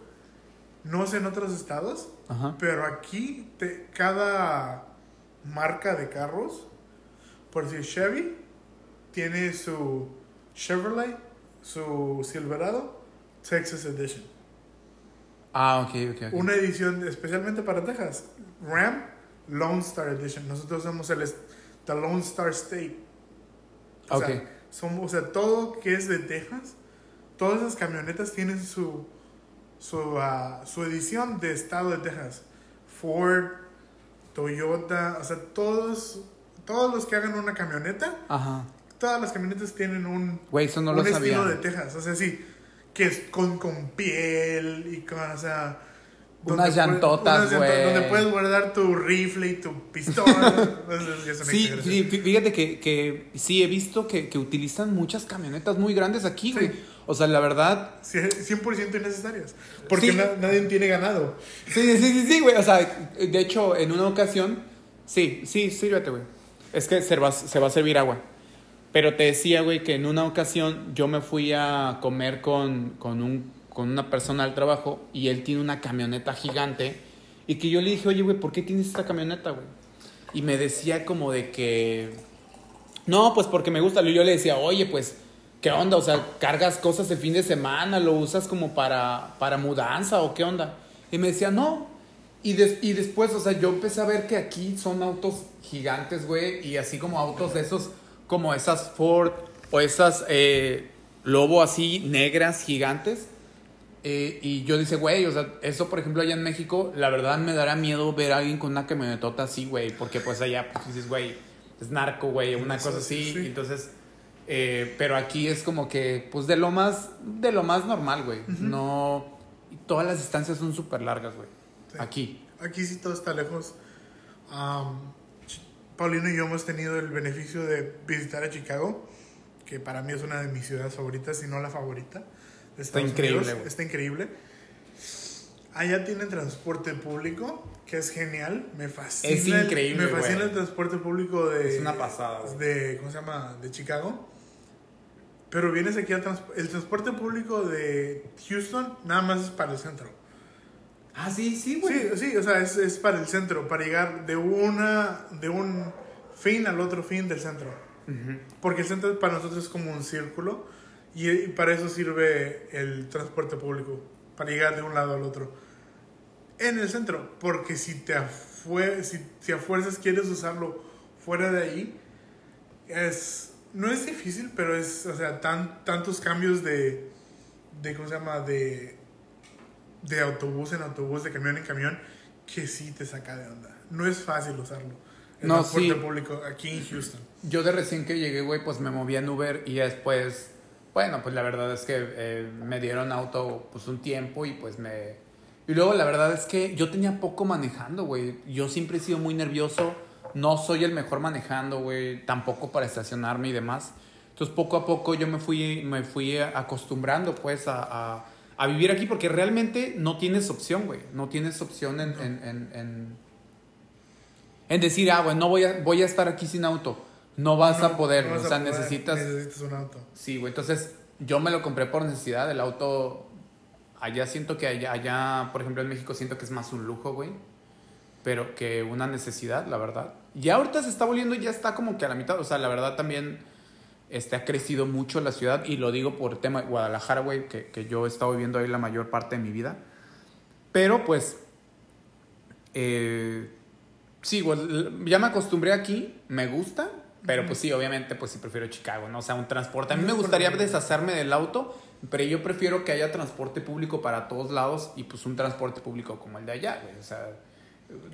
no sé en otros estados, Ajá. pero aquí te- cada marca de carros, por decir Chevy, tiene su Chevrolet, su Silverado, Texas Edition. Ah, ok, ok, ok. Una edición especialmente para Texas. Ram Lone Star Edition. Nosotros somos el the Lone Star State. O Ok. sea, somos, o sea, todo que es de Texas, todas esas camionetas tienen su su, ah, su edición de estado de Texas. Ford, Toyota, o sea, todos todos los que hagan una camioneta, Ajá. todas las camionetas tienen un Güey, eso no un lo sabía. estilo de Texas, o sea, sí, que es con, con piel y con, o sea... Unas llantotas, güey. Donde puedes guardar tu rifle y tu pistola. Sí, sí, fí- fíjate que, que sí he visto que, que utilizan muchas camionetas muy grandes aquí, güey. Sí. O sea, la verdad. Sí, 100% innecesarias. Porque Sí. na- nadie tiene ganado. Sí, sí, sí, sí, güey. O sea, de hecho, en una ocasión. Sí, sí, sírvete, güey. Es que se va, se va a servir agua. Pero te decía, güey, que en una ocasión yo me fui a comer con, con, un, con una persona al trabajo y él tiene una camioneta gigante. Y que yo le dije, oye, güey, ¿por qué tienes esta camioneta, güey? Y me decía como de que. No, pues porque me gusta. Yo le decía, oye, pues, ¿qué onda? O sea, cargas cosas el fin de semana, lo usas como para, para mudanza o qué onda. Y me decía, no. Y, des- y después, o sea, yo empecé a ver que aquí son autos gigantes, güey, y así como autos de esos, como esas Ford o esas eh, Lobo así negras gigantes. Eh, y yo dice, güey, o sea, eso por ejemplo allá en México, la verdad me dará miedo ver a alguien con una camionetota así, güey, porque pues allá pues dices, güey, es narco, güey, una cosa así, Sí. entonces, eh, pero aquí es como que, pues de lo más, de lo más normal, güey, no, y todas las distancias son súper largas, güey, Sí. aquí. Aquí sí todo está lejos. Ch- Paulino y yo hemos tenido el beneficio de visitar a Chicago, que para mí es una de mis ciudades favoritas, si no la favorita. de Está increíble, Unidos. Está increíble. Allá tienen transporte público, que es genial. Me fascina. Es el- increíble, Me fascina güey. el transporte público de. Es una pasada, güey. De, ¿Cómo se llama? De Chicago. Pero vienes aquí al trans- el transporte público de Houston, nada más es para el centro. Ah, sí, sí, Sí, sí, o sea, es, es para el centro, para llegar de una de un fin al otro fin del centro. Porque el centro para nosotros es como un círculo y, y para eso sirve el transporte público, para llegar de un lado al otro. En el centro, porque si te si, si a fuerzas quieres usarlo fuera de ahí, es no es difícil, pero es, o sea, tan, tantos cambios de, de, ¿cómo se llama? De, de autobús en autobús, de camión en camión, que sí te saca de onda. No es fácil usarlo. El No, transporte sí. público aquí en Houston. Yo de recién que llegué, güey, pues me moví en Uber y después, bueno, pues la verdad es que eh, me dieron auto pues un tiempo y pues me... Y luego la verdad es que yo tenía poco manejando, güey. Yo siempre he sido muy nervioso. No soy el mejor manejando, güey. Tampoco para estacionarme y demás. Entonces poco a poco yo me fui, me fui acostumbrando pues a, a- a vivir aquí porque realmente no tienes opción, güey. No tienes opción en, en, en, en- en decir, ah, bueno, no voy a, voy a estar aquí sin auto. No vas a poder, no vas o sea, poder, necesitas... Necesitas un auto. Sí, güey, entonces yo me lo compré por necesidad. El auto, allá siento que allá, allá, por ejemplo, en México siento que es más un lujo, güey. Pero que una necesidad, la verdad. Y ahorita se está volviendo, ya está como que a la mitad. O sea, la verdad también este, ha crecido mucho la ciudad. Y lo digo por tema de Guadalajara, güey, que, que yo he estado viviendo ahí la mayor parte de mi vida. Pero pues, eh, sí, ya me acostumbré aquí, me gusta. Pero pues sí, obviamente, pues sí prefiero Chicago, ¿no? O sea, un transporte. A mí me gustaría deshacerme del auto, pero yo prefiero que haya transporte público para todos lados y pues un transporte público como el de allá, güey. O sea,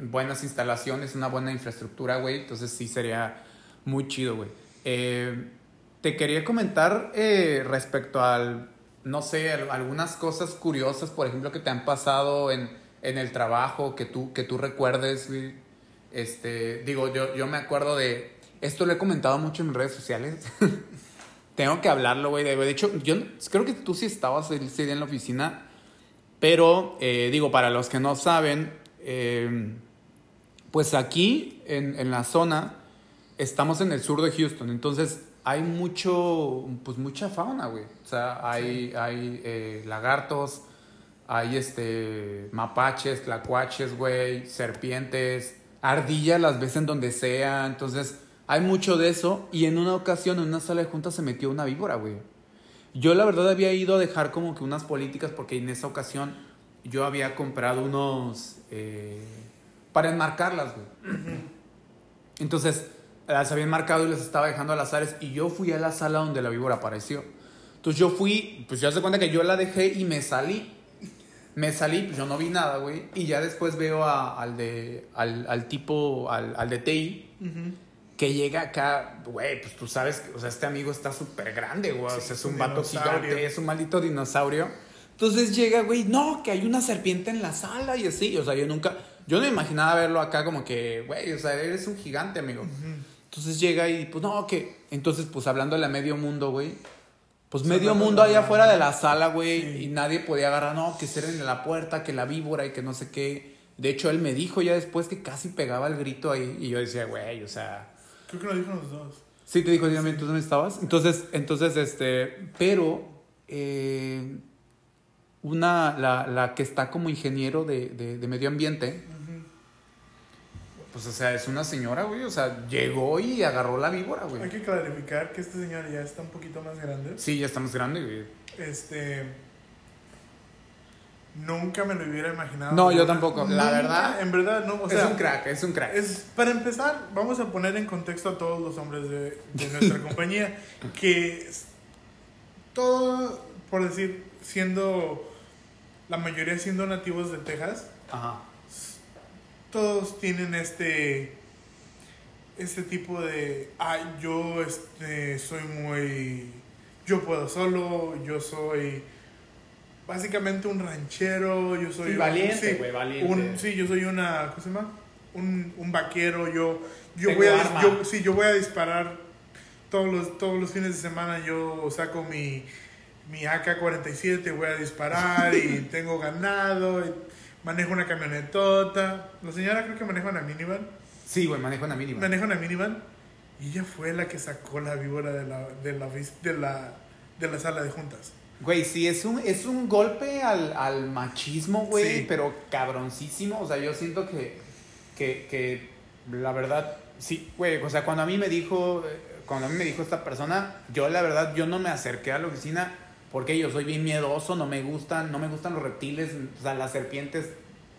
buenas instalaciones, una buena infraestructura, güey. Entonces sí sería muy chido, güey. Eh, te quería comentar eh, respecto al, no sé, al- algunas cosas curiosas, por ejemplo, que te han pasado en, en el trabajo, que tú, que tú recuerdes, güey. Este, digo, yo, yo me acuerdo de, esto lo he comentado mucho en redes sociales, Tengo que hablarlo, güey. De hecho, yo creo que tú sí estabas en la oficina. Pero, eh, digo, para los que no saben, eh, pues aquí, en, en la zona, estamos en el sur de Houston. Entonces, hay mucho, pues mucha fauna, güey. O sea, hay, hay eh, lagartos, hay este, mapaches, tlacuaches, güey, serpientes, ardillas las ves en donde sea. Entonces, hay mucho de eso. Y en una ocasión, en una sala de juntas, se metió una víbora, güey. Yo, la verdad, había ido a dejar como que unas políticas, porque en esa ocasión yo había comprado unos. eh, para enmarcarlas, güey. Entonces, las habían marcado y las estaba dejando a las áreas. Y yo fui a la sala donde la víbora apareció. Entonces yo fui, pues ya se cuenta que yo la dejé y me salí. Me salí, pues yo no vi nada, güey. Y ya después veo a- al de, al, al tipo, al, al de TI, que llega acá, güey, pues tú sabes, que, o sea, este amigo está súper grande, güey. o Sí, sea, es un un vato gigante, es un maldito dinosaurio. Entonces llega, güey, no, que hay una serpiente en la sala y así. O sea, yo nunca, yo no imaginaba verlo acá como que, güey, o sea, eres un gigante, amigo. Entonces llega y, pues, no, que. Entonces, pues, hablándole a medio mundo, güey. Pues medio mundo allá afuera de la sala, güey. Sí. Y nadie podía agarrar, no, que cierren la puerta, que la víbora y que no sé qué. De hecho, él me dijo ya después que casi pegaba el grito ahí. Y yo decía, güey, o sea. Creo que lo dijo los dos. Sí, te dijo, dígame, ¿tú dónde estabas? Entonces, entonces, este, pero, eh, una, la, la que está como ingeniero de, de, de medio ambiente, pues, o sea, es una señora, güey, o sea, llegó y agarró la víbora, Hay güey. que clarificar que este señor ya está un poquito más grande. Sí, ya estamos grandes, güey. Este. Nunca me lo hubiera imaginado. No, yo tampoco, la verdad. En verdad, no. O es sea, un crack, es un crack. Es, para empezar, vamos a poner en contexto a todos los hombres de, de nuestra compañía, que es- todo, por decir, siendo, la mayoría siendo nativos de Texas, Ajá. Todos tienen este, este tipo de, ay, yo este, soy muy, yo puedo solo, yo soy básicamente un ranchero, yo soy Sí, un- valiente, sí, güey, valiente. un- sí, yo soy una, ¿cómo se llama? Un, un vaquero, yo, yo Tengo voy a, arma. yo, sí, yo voy a disparar todos los, todos los fines de semana, yo saco mi, mi AK-47, voy a disparar y tengo ganado, y manejo una camionetota. La señora creo que maneja una minivan, Sí, güey, manejo una mínima. maneja una minivan y ella fue la que sacó la víbora de la, de la, de la, de la sala de juntas. Güey, sí, es un, es un golpe al, al machismo, güey, Sí. pero cabroncísimo. O sea, yo siento que, que, que la verdad, sí, güey, o sea, cuando a mí me dijo, eh, cuando a mí me dijo esta persona, yo la verdad, yo no me acerqué a la oficina porque yo soy bien miedoso, no me gustan, no me gustan los reptiles, o sea, las serpientes,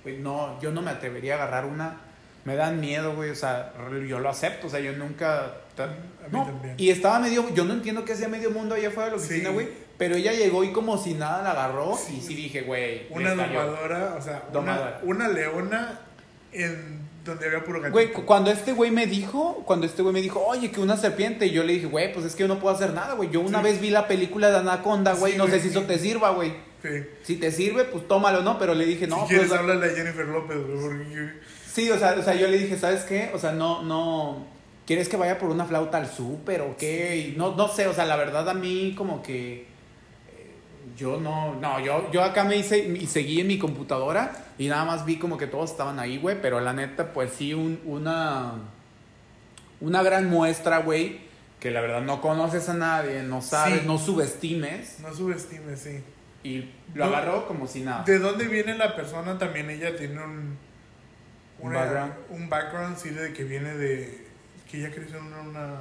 güey, no, yo no me atrevería a agarrar una. Me dan miedo, güey, o sea, yo lo acepto, o sea, yo nunca... A mí No, también. y estaba medio, yo no entiendo qué hacía medio mundo allá afuera de la Sí. oficina, güey, pero ella llegó y como si nada la agarró Sí. y sí dije, güey, Una domadora, o sea, Domadora. Una, una leona en donde había puro gatito. Güey, cu- cuando este güey me dijo, cuando este güey me dijo, oye, que una serpiente, y yo le dije, güey, pues es que yo no puedo hacer nada, güey. Yo una Sí. vez vi la película de Anaconda, güey, Sí, no sé si sí. eso te sirva, güey. Sí. Si te sirve, pues tómalo, ¿no? Pero le dije, no, si quieres, pues, háblale a Jennifer López, güey, porque... Sí, o sea, o sea, yo le dije, ¿sabes qué? O sea, no, no. ¿Quieres que vaya por una flauta al súper o qué? Y no, no sé, o sea, la verdad a mí como que. eh, Yo no, no, yo, yo acá me hice y seguí en mi computadora y nada más vi como que todos estaban ahí, güey, pero la neta, pues sí, un- una, una gran muestra, güey, que la verdad no conoces a nadie, no sabes, Sí. no subestimes No subestimes, sí. y lo No. agarró como si nada. ¿De dónde viene la persona? También ella tiene un... Background. Un background, sí, de que viene de... Que ella creció en una...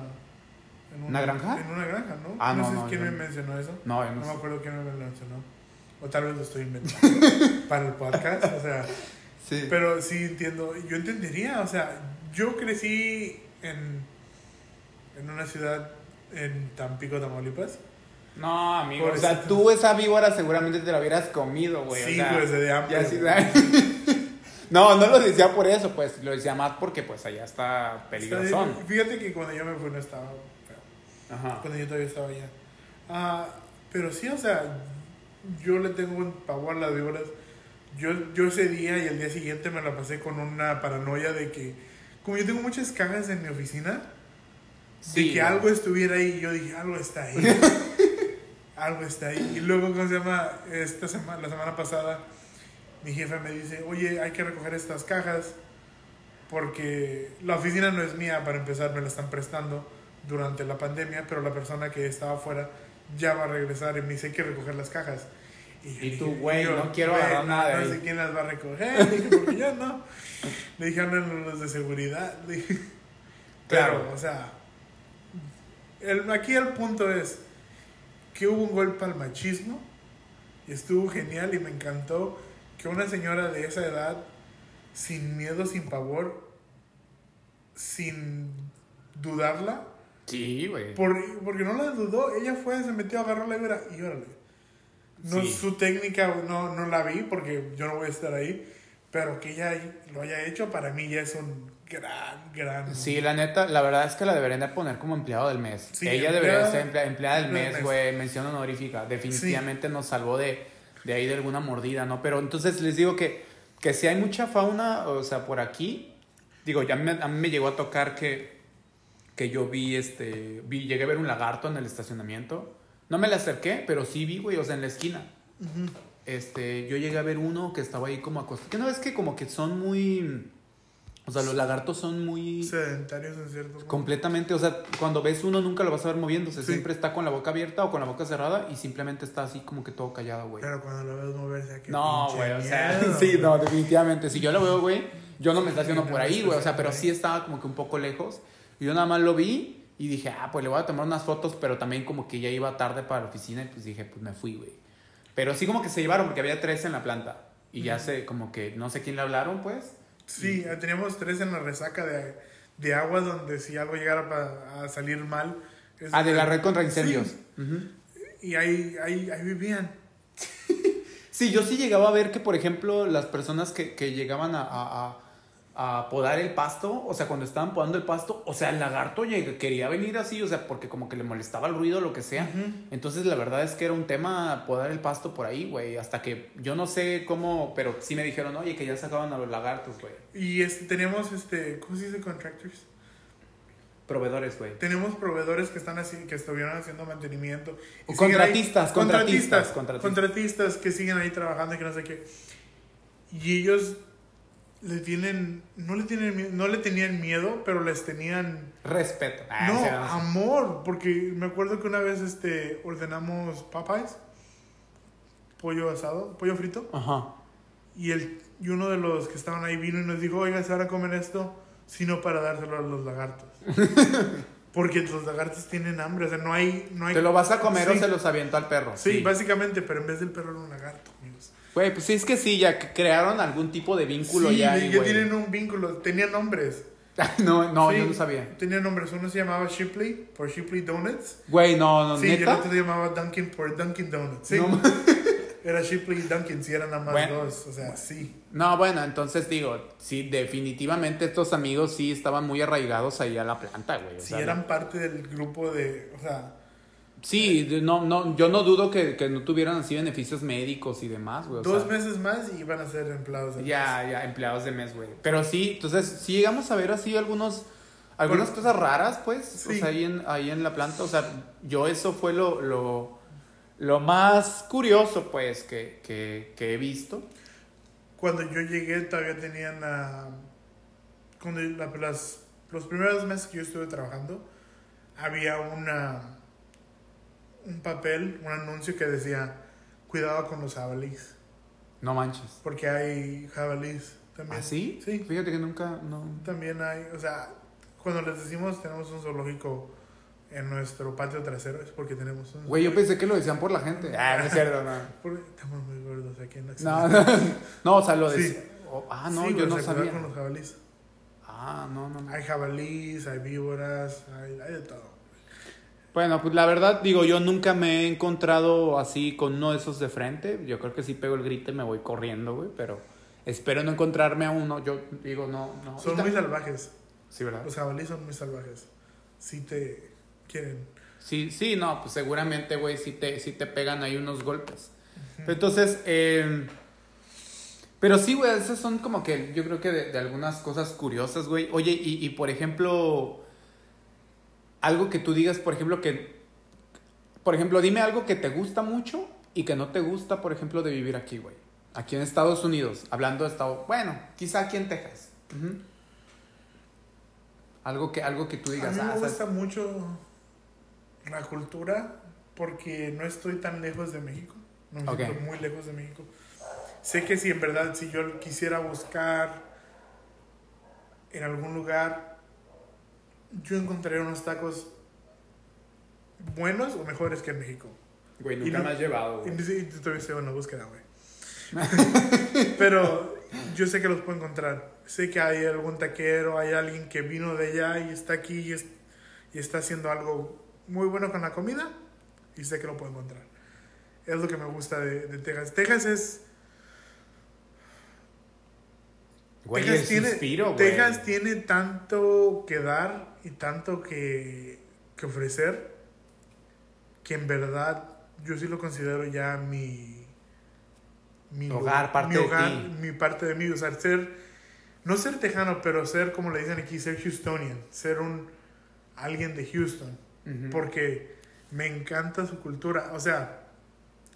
en ¿Una granja? En una granja, ¿no? Ah, no, sé no, quién me no. mencionó eso. No, No no me acuerdo quién me mencionó. O tal vez lo estoy inventando para el podcast, o sea... Sí. Pero sí entiendo, yo entendería, o sea, yo crecí en, en una ciudad en Tampico, Tamaulipas. No, amigo, o sea, tú esa víbora seguramente te la hubieras comido, güey. o Sí, sea, pues, de hambre, ya sí- no, no lo decía por eso, pues lo decía más porque pues allá está peligrosón. Está- Fíjate que cuando yo me fui no estaba feo, Ajá. cuando yo todavía estaba allá. Ah, pero sí, o sea, yo le tengo un pavor a las víboras. Yo, yo ese día y el día siguiente me la pasé con una paranoia de que, como yo tengo muchas cajas en mi oficina, Sí, de que algo estuviera ahí. Yo dije, algo está ahí. algo está ahí. Y luego, ¿cómo se llama? Esta semana, la semana pasada, mi jefe me dice, oye, hay que recoger estas cajas porque la oficina no es mía, para empezar, me la están prestando durante la pandemia, pero la persona que estaba afuera ya va a regresar y me dice, hay que recoger las cajas. Y dije, tú, güey, no quiero "Güey, agarrar no- nada de No ahí". sé quién las va a recoger, dije, porque yo no. Le dije, hablan los de seguridad. Dije, Claro. Pero, o sea, el, aquí el punto es que hubo un golpe al machismo y estuvo genial y me encantó que una señora de esa edad, sin miedo, sin pavor, sin dudarla, Sí, güey. por, porque no la dudó, ella fue, se metió, agarró la hebra y órale. No, Sí. Su técnica no, no la vi porque yo no voy a estar ahí, pero que ella lo haya hecho para mí ya es un gran, gran... Sí, la neta, la verdad es que la deberían de poner como empleado del mes. Sí, Ella debería empleada- ser emplea- empleada del mes, güey, mención honorífica. Definitivamente nos salvó de, de ahí de alguna mordida, ¿no? Pero entonces les digo que, que si hay mucha fauna, o sea, por aquí, digo, ya me- a mí me llegó a tocar que, que yo vi, este, vi, llegué a ver un lagarto en el estacionamiento. No me le acerqué, pero sí vi, güey, o sea, en la esquina. Ujú. Este, yo llegué a ver uno que estaba ahí como acostado. Que no es que como que son muy... O sea, los lagartos son muy... Sedentarios en cierto punto. Completamente, o sea, cuando ves uno nunca lo vas a ver moviéndose, Sí. siempre está con la boca abierta o con la boca cerrada y simplemente está así como que todo callado, güey. Pero cuando lo ves moverse aquí. No, güey, o sea, sí, no, definitivamente. Si yo lo veo, güey, yo no me estaciono por ahí, güey, o sea, pero sí estaba como que un poco lejos. Y yo nada más lo vi y dije, ah, pues le voy a tomar unas fotos, pero también como que ya iba tarde para la oficina y pues dije, pues me fui, güey. Pero sí como que se llevaron porque había tres en la planta y ya sé, como que no sé quién le hablaron, pues. Sí, teníamos tres en la resaca de, de agua donde si algo llegara a salir mal. es- Ah, de la red contra incendios. Sí, y ahí, ahí, ahí vivían. Sí, yo sí llegaba a ver que, por ejemplo, las personas que, que llegaban a, a, a- podar el pasto, o sea, cuando estaban podando el pasto, o sea, el lagarto quería venir así, o sea, porque como que le molestaba el ruido o lo que sea. Entonces, la verdad es que era un tema podar el pasto por ahí, güey, hasta que yo no sé cómo, pero sí me dijeron, oye, que ya sacaban a los lagartos, güey. Y este, teníamos, este, ¿cómo se dice? Contractors. Proveedores, güey. Tenemos proveedores que están así, que estuvieron haciendo mantenimiento. O ahí- contratistas, contratistas, contratistas. contratistas que siguen ahí trabajando y que no sé qué. Y ellos le tienen, no le tienen, no le tenían miedo, pero les tenían Respeto. Ah, no, o sea, amor, porque me acuerdo que una vez este ordenamos Popeyes, pollo asado, pollo frito, Ajá. y el y uno de los que estaban ahí vino y nos dijo, "Oiga, se van a comer esto, sino para dárselo a los lagartos." porque los lagartos tienen hambre, o sea, no hay no hay ¿Te lo vas a comer o Sí. se los avientó al perro? Sí, básicamente, pero en vez del perro era un lagarto. Güey, pues sí, es que sí, ya que crearon algún tipo de vínculo sí, ya. ya, ahí, güey. tienen un vínculo, tenían nombres. no, no, Sí, yo no sabía. Tenían nombres, uno se llamaba Shipley por Shipley Donuts. Güey, no, no, Sí, y el otro se llamaba Dunkin' por Dunkin' Donuts. Sí. No, Era Shipley y Dunkin', si eran nada más Bueno. dos. O sea, sí. no, bueno, entonces digo, sí, definitivamente estos amigos sí estaban muy arraigados ahí a la planta, güey. o sea, eran parte del grupo de. O sea, Sí, no, no, yo no dudo que, que no tuvieran así beneficios médicos y demás, güey. o dos sea, meses más y iban a ser empleados. de Ya, ya, empleados de mes, güey. Pero sí, entonces sí llegamos a ver así algunos, algunas Por- cosas raras, pues, o Sí. sea, ahí en, ahí en la planta. O sea, yo eso fue lo, lo, lo más curioso, pues, que, que, que he visto. Cuando yo llegué, todavía tenían. ah, cuando la- las, los primeros meses que yo estuve trabajando, había una. Un papel, un anuncio que decía: Cuidado con los jabalíes. No manches. Porque hay jabalíes también. ¿Ah, sí? Sí. Fíjate que nunca, no. También hay, o sea, cuando les decimos tenemos un zoológico en nuestro patio trasero, es porque tenemos un Güey, yo pensé que lo decían por la gente. Ah, no es cierto, no. Porque estamos muy gordos aquí en la No, no, no, o sea, lo Sí. decía. oh, ah, no, Sí, yo no sabía. con los jabalíes. Ah, no, no, no. Hay jabalíes, hay víboras, hay, hay de todo. Bueno, pues la verdad, digo, yo nunca me he encontrado así con uno de esos de frente. Yo creo que sí pego el grito y me voy corriendo, güey, pero espero no encontrarme a uno. Yo digo, no, no. Son muy salvajes. Sí, ¿verdad? Los jabalíes son muy salvajes. Si te quieren. Sí, sí, no, pues seguramente, güey, sí te, sí te pegan ahí unos golpes. Pero entonces, eh, pero sí, güey, esas son como que yo creo que de, de algunas cosas curiosas, güey. Oye, y, y por ejemplo, algo que tú digas, por ejemplo, que, por ejemplo, dime algo que te gusta mucho y que no te gusta, por ejemplo, de vivir aquí, güey. Aquí en Estados Unidos, hablando de Estado, bueno, quizá aquí en Texas. Algo que, algo que tú A digas, mí me ah, gusta mucho la cultura porque no estoy tan lejos de México. No me Ok. siento muy lejos de México. Sé que si en verdad, si yo quisiera buscar en algún lugar, yo encontraría unos tacos buenos o mejores que en México. Güey, Y nunca no- me has llevado, Y güey. estoy en la búsqueda, güey. Pero yo sé que los puedo encontrar. Sé que hay algún taquero, hay alguien que vino de allá y está aquí y, es- y está haciendo algo muy bueno con la comida y sé que lo puedo encontrar. Es lo que me gusta de, de Texas. Texas es... Güey, Texas, tiene, suspiro, güey. Texas tiene tanto que dar y tanto que, que ofrecer que en verdad yo sí lo considero ya mi... Mi Hogar, parte mi de hogar, ti. mi parte de mí. O sea, ser... No ser tejano, pero ser, como le dicen aquí, ser Houstonian. Ser un... Alguien de Houston. Porque me encanta su cultura. O sea,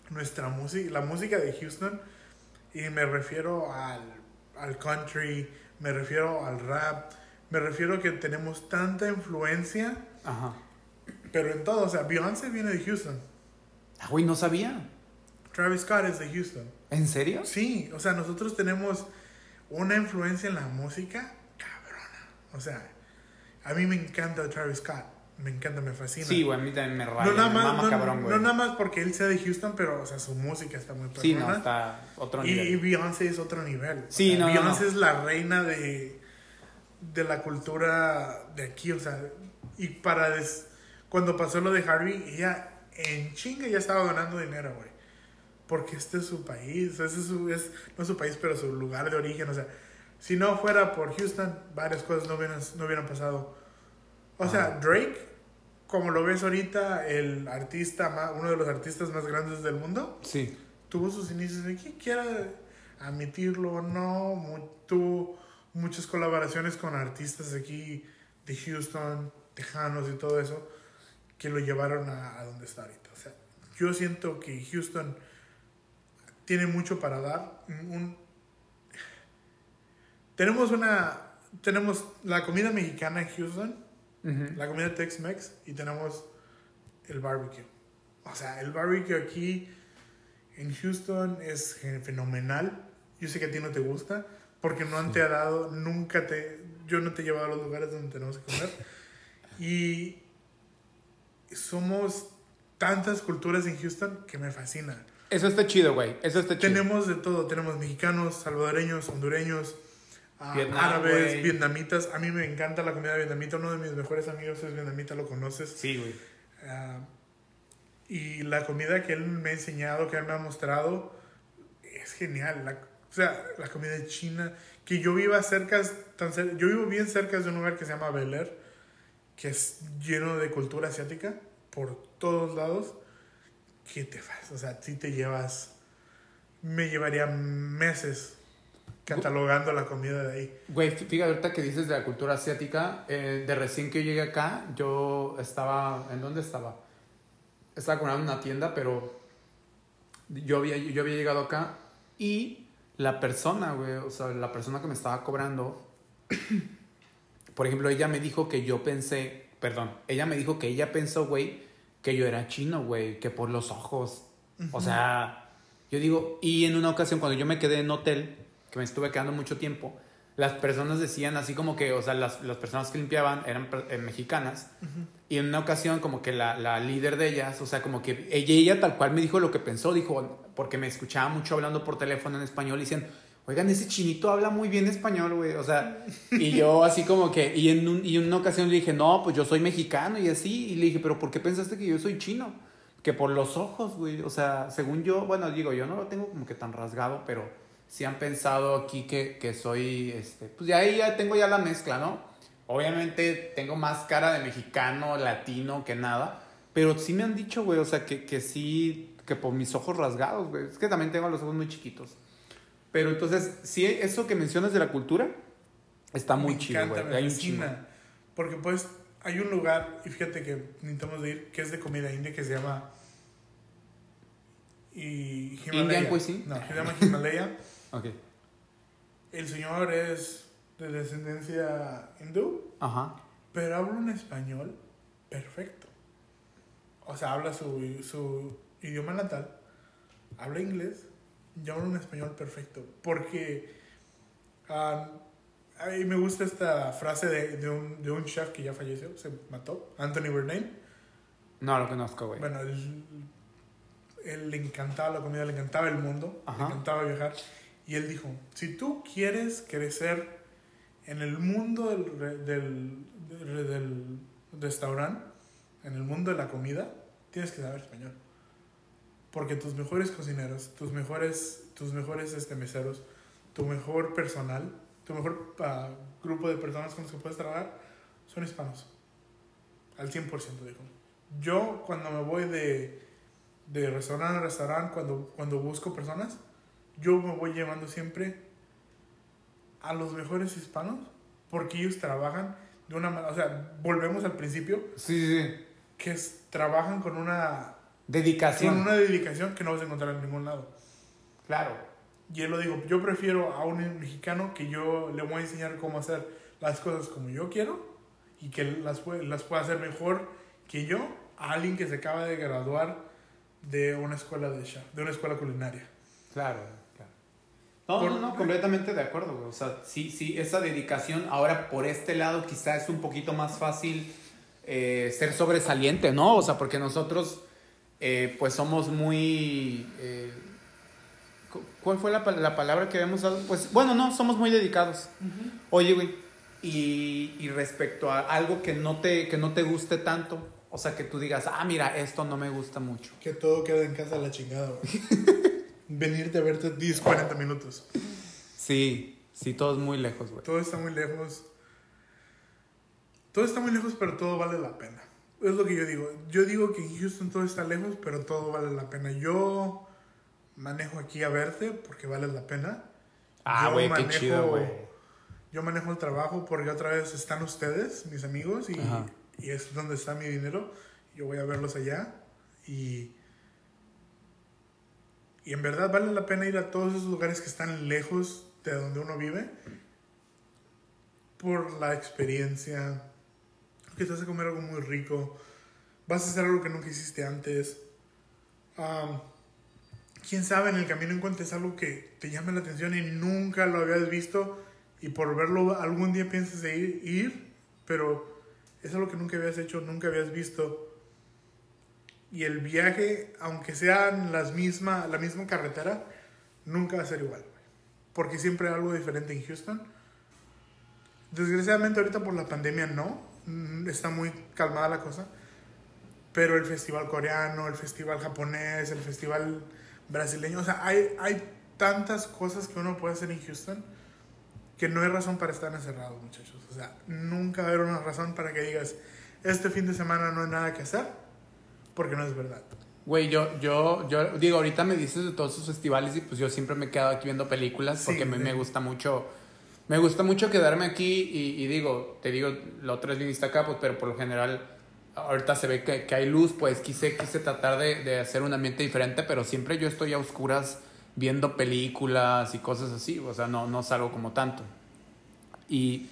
nuestra música, la música de Houston, y me refiero al, al country, me refiero al rap, me refiero a que tenemos tanta influencia, Ajá. pero en todo. O sea, Beyoncé viene de Houston, Ah, güey, no sabía. Travis Scott es de Houston. ¿En serio? Sí, o sea, nosotros tenemos una influencia en la música cabrona. O sea, a mí me encanta Travis Scott, me encanta, me fascina. Sí, güey, a mí también me raya, No nada, más, mama no, cabrón, güey. no nada más porque él sea de Houston, pero o sea, su música está muy Sí, no, está otro y, nivel. y Beyoncé es otro nivel. O Sí, sea, no, Beyoncé es la reina de, de la cultura de aquí, o sea, y para des- cuando pasó lo de Harvey, ella en chinga ya estaba ganando dinero, güey. Porque este es su país, ese es su, es, no su país, pero su lugar de origen, o sea, si no fuera por Houston, varias cosas no hubieran, no hubieran pasado. O sea. Drake, como lo ves ahorita, el artista, más, uno de los artistas más grandes del mundo, Sí. tuvo sus inicios aquí, quiera admitirlo o no, mu- tuvo muchas colaboraciones con artistas aquí de Houston, tejanos y todo eso, que lo llevaron a, a donde está ahorita. O sea, yo siento que Houston tiene mucho para dar. Un- tenemos una, tenemos la comida mexicana en Houston, la comida Tex-Mex y tenemos el barbecue. O sea, el barbecue aquí en Houston es fenomenal. Yo sé que a ti no te gusta porque no te ha dado, nunca te, yo no te he llevado a los lugares donde tenemos que comer. y somos tantas culturas en Houston que me fascina. Eso está chido, güey. Eso está chido. Tenemos de todo, tenemos mexicanos, salvadoreños, hondureños, ah, Vietnam, árabes, güey. vietnamitas. A mí me encanta la comida vietnamita, uno de mis mejores amigos es vietnamita, lo conoces. Sí, güey. Ah, y la comida que él me ha enseñado, que él me ha mostrado, es genial. La- o sea, la comida china, que yo viva cerca, tan cer- yo vivo bien cerca de un lugar que se llama Bel Air, que es lleno de cultura asiática por todos lados. ¿Qué te vas? O sea, si te llevas, me llevaría meses catalogando la comida de ahí. Güey, fí- fíjate ahorita que dices de la cultura asiática, eh, de recién que yo llegué acá, yo estaba, ¿en dónde estaba? Estaba comprando una tienda, pero yo había, yo había llegado acá y la persona, güey, o sea, la persona que me estaba cobrando, por ejemplo, ella me dijo que yo pensé, perdón, ella me dijo que ella pensó, güey, que yo era chino, güey, que por los ojos. O sea, yo digo, y en una ocasión cuando yo me quedé en hotel, que me estuve quedando mucho tiempo, las personas decían así como que, o sea, las, las personas que limpiaban eran eh, mexicanas. Y en una ocasión como que la, la líder de ellas, o sea, como que ella, ella tal cual me dijo lo que pensó, dijo, porque me escuchaba mucho hablando por teléfono en español y decían, oigan, ese chinito habla muy bien español, güey, o sea, y yo así como que, y en, un- y en una ocasión le dije, no, pues yo soy mexicano y así, y le dije, pero ¿por qué pensaste que yo soy chino? Que por los ojos, güey, o sea, según yo, bueno, digo, yo no lo tengo como que tan rasgado, pero sí han pensado aquí que, que soy, este, pues ya ahí ya tengo ya la mezcla, ¿no? Obviamente tengo más cara de mexicano, latino que nada, pero sí me han dicho, güey, o sea, que, que sí, que por mis ojos rasgados, güey, es que también tengo los ojos muy chiquitos. Pero entonces, sí, eso que mencionas de la cultura está muy Me chido, güey. Hay un chingo. Porque puedes hay un lugar, y fíjate que necesitamos de ir, que es de comida india, que se llama... Y Himalaya. ¿Indian cuisine? No, se llama Himalaya. Ok. El señor es de descendencia hindú, Ajá. pero habla un español perfecto. O sea, habla su, su idioma natal, habla inglés y habla un español perfecto. Porque ah, a mí me gusta esta frase de, de, un, de un chef que ya falleció, se mató, Anthony Bourdain. No lo conozco, güey. Bueno, él, él le encantaba la comida, le encantaba el mundo, Ajá. le encantaba viajar. Y él dijo, si tú quieres crecer en el mundo del, del, del, restaurante, en el mundo de la comida, tienes que saber español. Porque tus mejores cocineros, tus mejores, tus mejores este, meseros, tu mejor personal, tu mejor ah, grupo de personas con los que puedes trabajar, son hispanos. Al 100% dijo. Yo cuando me voy de, de restaurante a restaurante, cuando, cuando busco personas, yo me voy llevando siempre a los mejores hispanos porque ellos trabajan de una manera, o sea, volvemos al principio, Sí, sí, que es, trabajan con una, Dedicación. con una dedicación que no vas a encontrar en ningún lado. Claro. Y él lo digo, yo prefiero a un mexicano que yo le voy a enseñar cómo hacer las cosas como yo quiero y que las, las pueda hacer mejor que yo a alguien que se acaba de graduar de una escuela de chef, de una escuela culinaria. Claro. No, Por- no, no, completamente de acuerdo, güey. O sea, sí, sí, esa dedicación. Ahora, por este lado, quizá es un poquito más fácil eh, ser sobresaliente, ¿no? O sea, porque nosotros, eh, pues, somos muy. eh, cu- ¿Cuál fue la, la palabra que habíamos dado? Pues, bueno, no, somos muy dedicados. Oye, güey, y, y respecto a algo que no, te, que no te guste tanto, o sea, que tú digas, ah, mira, esto no me gusta mucho. Que todo queda en casa a la chingada, güey. Venirte a verte 10, 40 minutos. Sí, sí, todo es muy lejos, güey. Todo está muy lejos. Todo está muy lejos, pero todo vale la pena. Es lo que yo digo. Yo digo que en Houston todo está lejos, pero todo vale la pena. Yo manejo aquí a verte porque vale la pena. Ah, güey, qué chido, güey. Yo manejo el trabajo porque otra vez están ustedes, mis amigos, y, Ajá. y es donde está mi dinero. Yo voy a verlos allá y... Y en verdad vale la pena ir a todos esos lugares que están lejos de donde uno vive por la experiencia, que te vas a comer algo muy rico, vas a hacer algo que nunca hiciste antes. Am, quién sabe, en el camino encuentres algo que te llame la atención y nunca lo habías visto y por verlo algún día piensas de ir, ir, pero es algo que nunca habías hecho, nunca habías visto. Y el viaje, aunque sean las misma, la misma carretera, nunca va a ser igual. Porque siempre hay algo diferente en Houston. Desgraciadamente ahorita por la pandemia no, mm, está muy calmada la cosa. Pero el festival coreano, el festival japonés, el festival brasileño, o sea, hay, hay tantas cosas que uno puede hacer en Houston que no hay razón para estar encerrado, muchachos. O sea, nunca va a haber una razón para que digas, este fin de semana no hay nada que hacer, porque no es verdad. Güey, yo, yo, yo digo, ahorita me dices de todos esos festivales y pues yo siempre me he quedado aquí viendo películas porque Sí, me, sí. me gusta mucho, me gusta mucho quedarme aquí y, y digo, te digo, la otra vez viniste acá, pues, pero por lo general ahorita se ve que, que hay luz, pues quise, quise tratar de, de hacer un ambiente diferente, pero siempre yo estoy a oscuras viendo películas y cosas así, o sea, no, no salgo como tanto. Y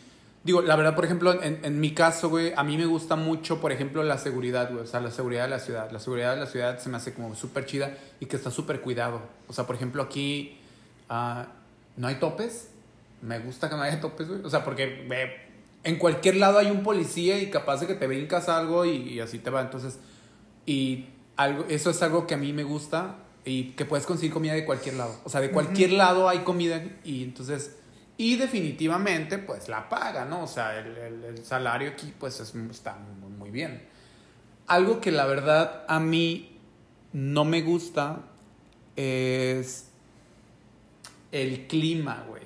digo, la verdad, por ejemplo, en, en mi caso, güey, a mí me gusta mucho, por ejemplo, la seguridad, güey, o sea, la seguridad de la ciudad. La seguridad de la ciudad se me hace como súper chida y que está súper cuidado. O sea, por ejemplo, aquí ah, no hay topes. Me gusta que no haya topes, güey. O sea, porque en cualquier lado hay un policía y capaz de que te brincas algo y, y así te va. Entonces, y algo, eso es algo que a mí me gusta y que puedes conseguir comida de cualquier lado. O sea, de cualquier lado hay comida y entonces, y definitivamente, pues la paga, ¿no? O sea, el, el- el salario aquí, pues es- está muy, muy bien. Algo que la verdad a mí no me gusta es el clima, güey.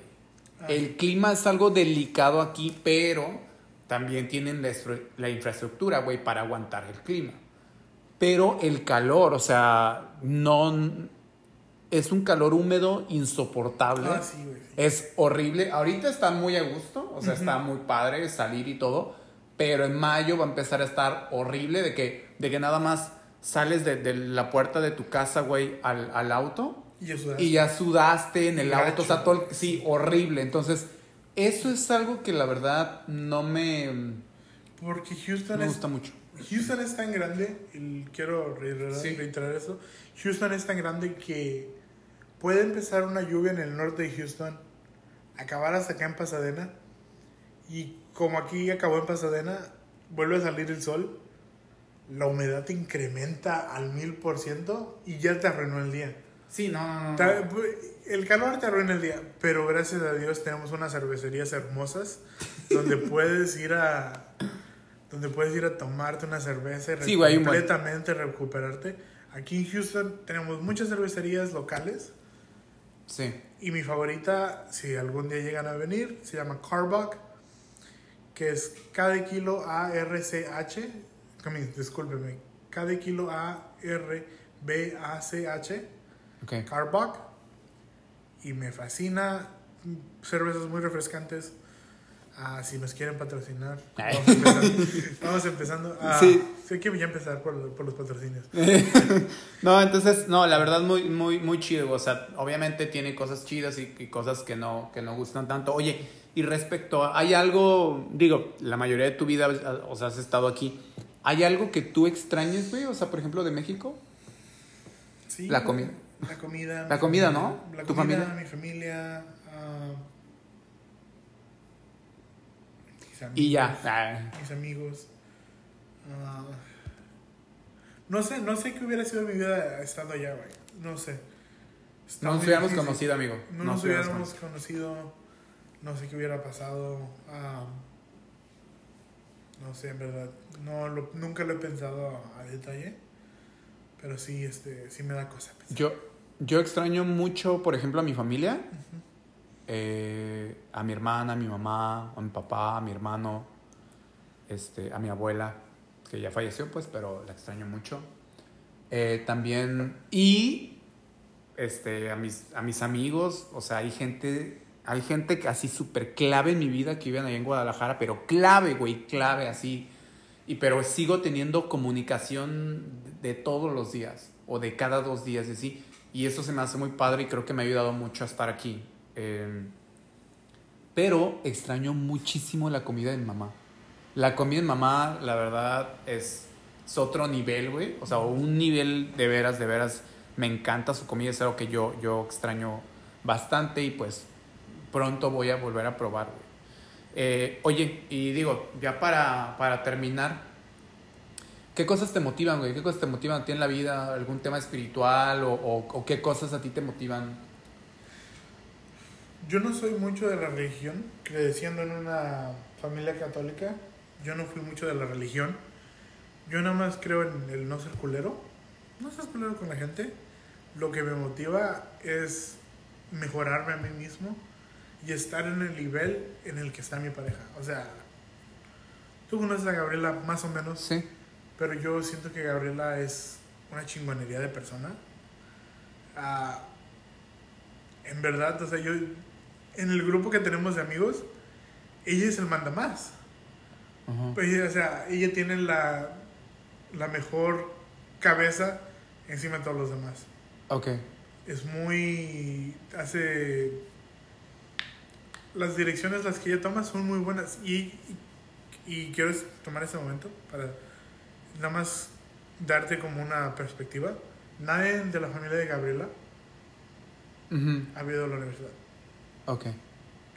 Ah. El clima es algo delicado aquí, pero también tienen la, la infraestructura, güey, para aguantar el clima. Pero el calor, o sea, no... Es un calor húmedo insoportable. Ah, sí, güey. sí. Es horrible. Ahorita está muy a gusto, o sea, está muy padre salir y todo. pero en mayo va a empezar a estar horrible de que, de que nada más sales de, de la puerta de tu casa, güey, al, al auto Y ya sudaste. y ya sudaste en el Gacho. auto, o sea, todo sí, horrible. Entonces, eso es algo que la verdad no me, Porque Houston me es gusta mucho. Houston es tan grande, quiero reiterar, Sí. reiterar eso. Houston es tan grande que puede empezar una lluvia en el norte de Houston, acabar hasta acá en Pasadena, y como aquí acabó en Pasadena, vuelve a salir el sol, la humedad te incrementa al mil por ciento y ya te arruinó el día. Sí, no, no, no. El calor te arruina el día, pero gracias a Dios tenemos unas cervecerías hermosas donde puedes ir a donde puedes ir a tomarte una cerveza y Sí, completamente recuperarte. Aquí en Houston tenemos muchas cervecerías locales Sí. y mi favorita, si algún día llegan a venir, se llama Carbuck, que es de kilo A R C H, I mean, discúlpeme, de kilo A R B A C H. Ok. Carbuck y me fascina. Cervezas muy refrescantes. Ah, si nos quieren patrocinar, vamos empezando. vamos empezando. Ah, Sí. hay que ya empezar por, por los patrocinios. No, entonces, no, la verdad muy, muy, muy chido. O sea, obviamente tiene cosas chidas y, y cosas que no, que no gustan tanto. Oye, y respecto a, hay algo, digo, la mayoría de tu vida, o sea, has estado aquí. ¿Hay algo que tú extrañes, güey? O sea, por ejemplo, de México. Sí, La comida. La comida. La mi comida, ¿no? La ¿Tu comida, familia? mi familia. ah, mis amigos, Y ya. Ah, Mis amigos. ah, no sé, no sé qué hubiera sido mi vida estando allá, güey. No sé. Está no nos hubiéramos difícil. conocido, amigo. No No nos hubiéramos conocido, no sé qué hubiera pasado. ah, no sé, en verdad. No lo- nunca lo he pensado a, detalle. Pero sí, este, sí me da cosa. pensar. Yo, yo extraño mucho, por ejemplo, a mi familia. Eh, a mi hermana, a mi mamá, a mi papá, a mi hermano, este, a mi abuela, que ya falleció, pues, pero la extraño mucho. Eh, también, y este, a, mis, a mis amigos, o sea, hay gente, hay gente que así súper clave en mi vida que viven allá en Guadalajara, pero clave, güey, clave así. Y pero sigo teniendo comunicación de todos los días o de cada dos días y así. Y eso se me hace muy padre y creo que me ha ayudado mucho a estar aquí. Eh, pero extraño muchísimo la comida de mi mamá. La comida de mamá, la verdad, es, es otro nivel, güey. O sea, un nivel de veras, de veras. Me encanta su comida, es algo que yo, yo extraño bastante y pues pronto voy a volver a probar, güey. Eh, oye, y digo, ya para, para terminar, ¿qué cosas te motivan, güey? ¿Qué cosas te motivan a ti en la vida? ¿Algún tema espiritual o qué cosas a ti te motivan? Yo no soy mucho de la religión, creciendo en una familia católica, yo no fui mucho de la religión. Yo nada más creo en el no ser culero, no ser culero con la gente. Lo que me motiva es mejorarme a mí mismo y estar en el nivel en el que está mi pareja. O sea, tú conoces a Gabriela más o menos, Sí. pero yo siento que Gabriela es una chingonería de persona. Ah, en verdad, o sea, yo en el grupo que tenemos de amigos, ella es el manda más. Ella, o sea, ella tiene la, la mejor cabeza encima de todos los demás. Ok. Es muy. hace. Las direcciones las que ella toma son muy buenas. Y, y, y quiero tomar este momento para nada más darte como una perspectiva. Nadie de la familia de Gabriela ha ido a la universidad. Ok.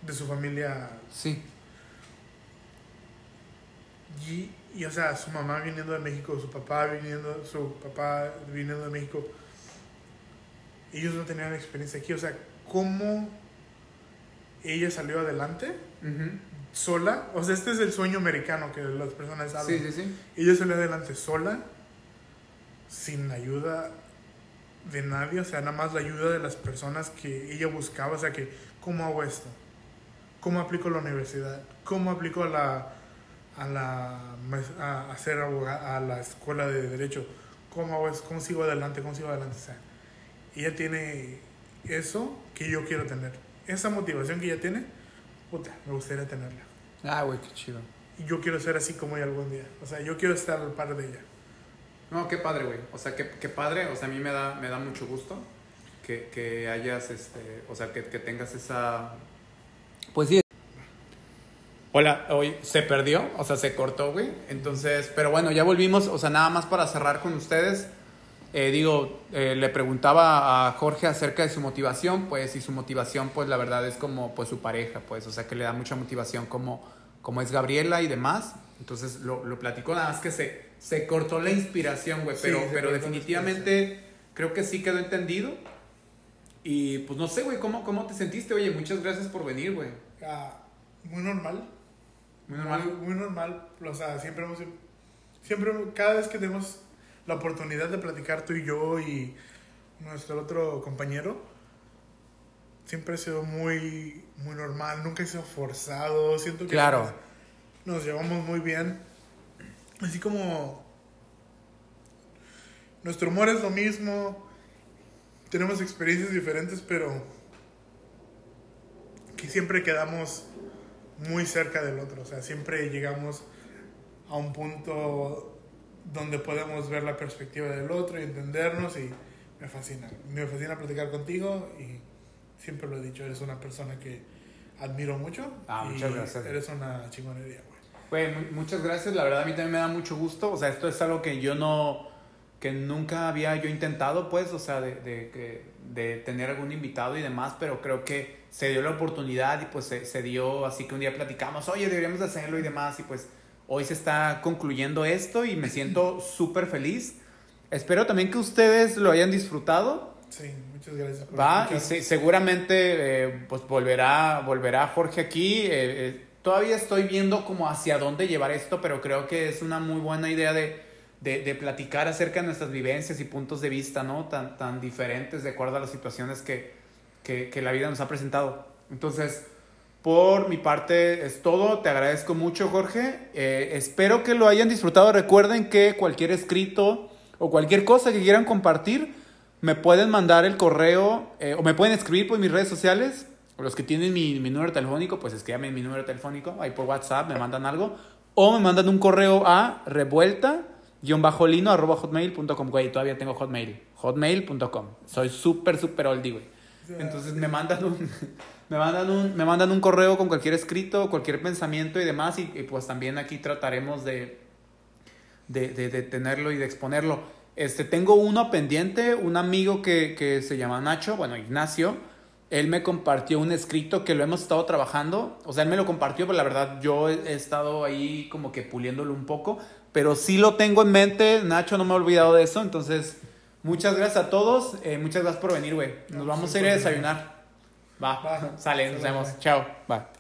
De su familia. Sí. Y, y, o sea, su mamá viniendo de México, su papá viniendo, su papá viniendo de México. Ellos no tenían experiencia aquí. O sea, ¿cómo ella salió adelante? Sola. O sea, este es el sueño americano que las personas hablan. Sí, sí, sí. Ella salió adelante sola, sin ayuda de nadie, o sea, nada más la ayuda de las personas que ella buscaba, o sea, que, ¿cómo hago esto? ¿Cómo aplico a la universidad? ¿Cómo aplico a la, a la, a, a ser abogada, a la escuela de derecho? ¿Cómo hago eso? ¿Cómo sigo adelante? ¿Cómo sigo adelante? O sea, ella tiene eso que yo quiero tener. Esa motivación que ella tiene, puta, me gustaría tenerla. Ah, güey, qué chido. y yo quiero ser así como ella algún día. O sea, yo quiero estar al par de ella. No, qué padre, güey. O sea, qué, qué padre. O sea, a mí me da, me da mucho gusto que, que hayas, este, o sea, que, que tengas esa... Pues sí. Hola, hoy se perdió, o sea, se cortó, güey. Entonces, pero bueno, ya volvimos, o sea, nada más para cerrar con ustedes. Eh, digo, eh, le preguntaba a Jorge acerca de su motivación, pues, y su motivación, pues, la verdad es como, pues, su pareja, pues, o sea, que le da mucha motivación como, como es Gabriela y demás. Entonces, lo, lo platicó, nada más que se, se cortó la inspiración, güey, Sí, pero, se pero definitivamente creo que sí quedó entendido. Y, pues, no sé, güey, ¿cómo, ¿cómo te sentiste? Oye, muchas gracias por venir, güey. Ah, muy normal. Muy normal. Muy, muy normal. O sea, siempre hemos. Siempre, cada vez que tenemos la oportunidad de platicar tú y yo y nuestro otro compañero, siempre ha sido muy, muy normal. Nunca ha sido forzado. Siento que Claro. nos, nos llevamos muy bien. Así como. Nuestro humor es lo mismo. Tenemos experiencias diferentes, pero. Que siempre quedamos muy cerca del otro. O sea, siempre llegamos a un punto donde podemos ver la perspectiva del otro y entendernos y me fascina. Me fascina platicar contigo y siempre lo he dicho, eres una persona que admiro mucho. Ah, y muchas gracias. Eres una chingonería, güey. Güey, mu- muchas gracias. La verdad a mí también me da mucho gusto. O sea, esto es algo que yo no, que nunca había yo intentado, pues, o sea, de, de, de tener algún invitado y demás, pero creo que se dio la oportunidad y pues se, se dio, así que un día platicamos, oye, deberíamos de hacerlo y demás, y pues hoy se está concluyendo esto y me siento súper feliz. Espero también que ustedes lo hayan disfrutado. Sí, muchas gracias. por Va, y se- seguramente eh, pues volverá, volverá Jorge aquí. eh, eh, todavía estoy viendo como hacia dónde llevar esto, pero creo que es una muy buena idea de, de, de platicar acerca de nuestras vivencias y puntos de vista, ¿no? Tan, tan diferentes de acuerdo a las situaciones que, que, la vida nos ha presentado. Entonces, por mi parte es todo. Te agradezco mucho, Jorge. Eh, espero que lo hayan disfrutado. Recuerden que cualquier escrito o cualquier cosa que quieran compartir, me pueden mandar el correo eh, o me pueden escribir por mis redes sociales. Los que tienen mi, mi número telefónico, pues escríbanme mi número telefónico ahí por WhatsApp, me mandan algo. O me mandan un correo a revuelta-lino arroba hotmail.com. Güey, todavía tengo hotmail. Hotmail.com. Soy súper, súper oldie, güey. Entonces me mandan un, me mandan un, me mandan un correo con cualquier escrito, cualquier pensamiento y demás. Y, y pues también aquí trataremos de, de, de, de tenerlo y de exponerlo. Este, tengo uno pendiente, un amigo que, que se llama Nacho, bueno, Ignacio. Él me compartió un escrito que lo hemos estado trabajando. O sea, él me lo compartió, pero la verdad yo he, he estado ahí como que puliéndolo un poco. Pero sí lo tengo en mente. Nacho, no me he olvidado de eso. Entonces, muchas gracias a todos. Eh, muchas gracias por venir, güey. Nos No, vamos sí, a ir a desayunar. Va, Va. sale, nos vemos. Chao. Bye.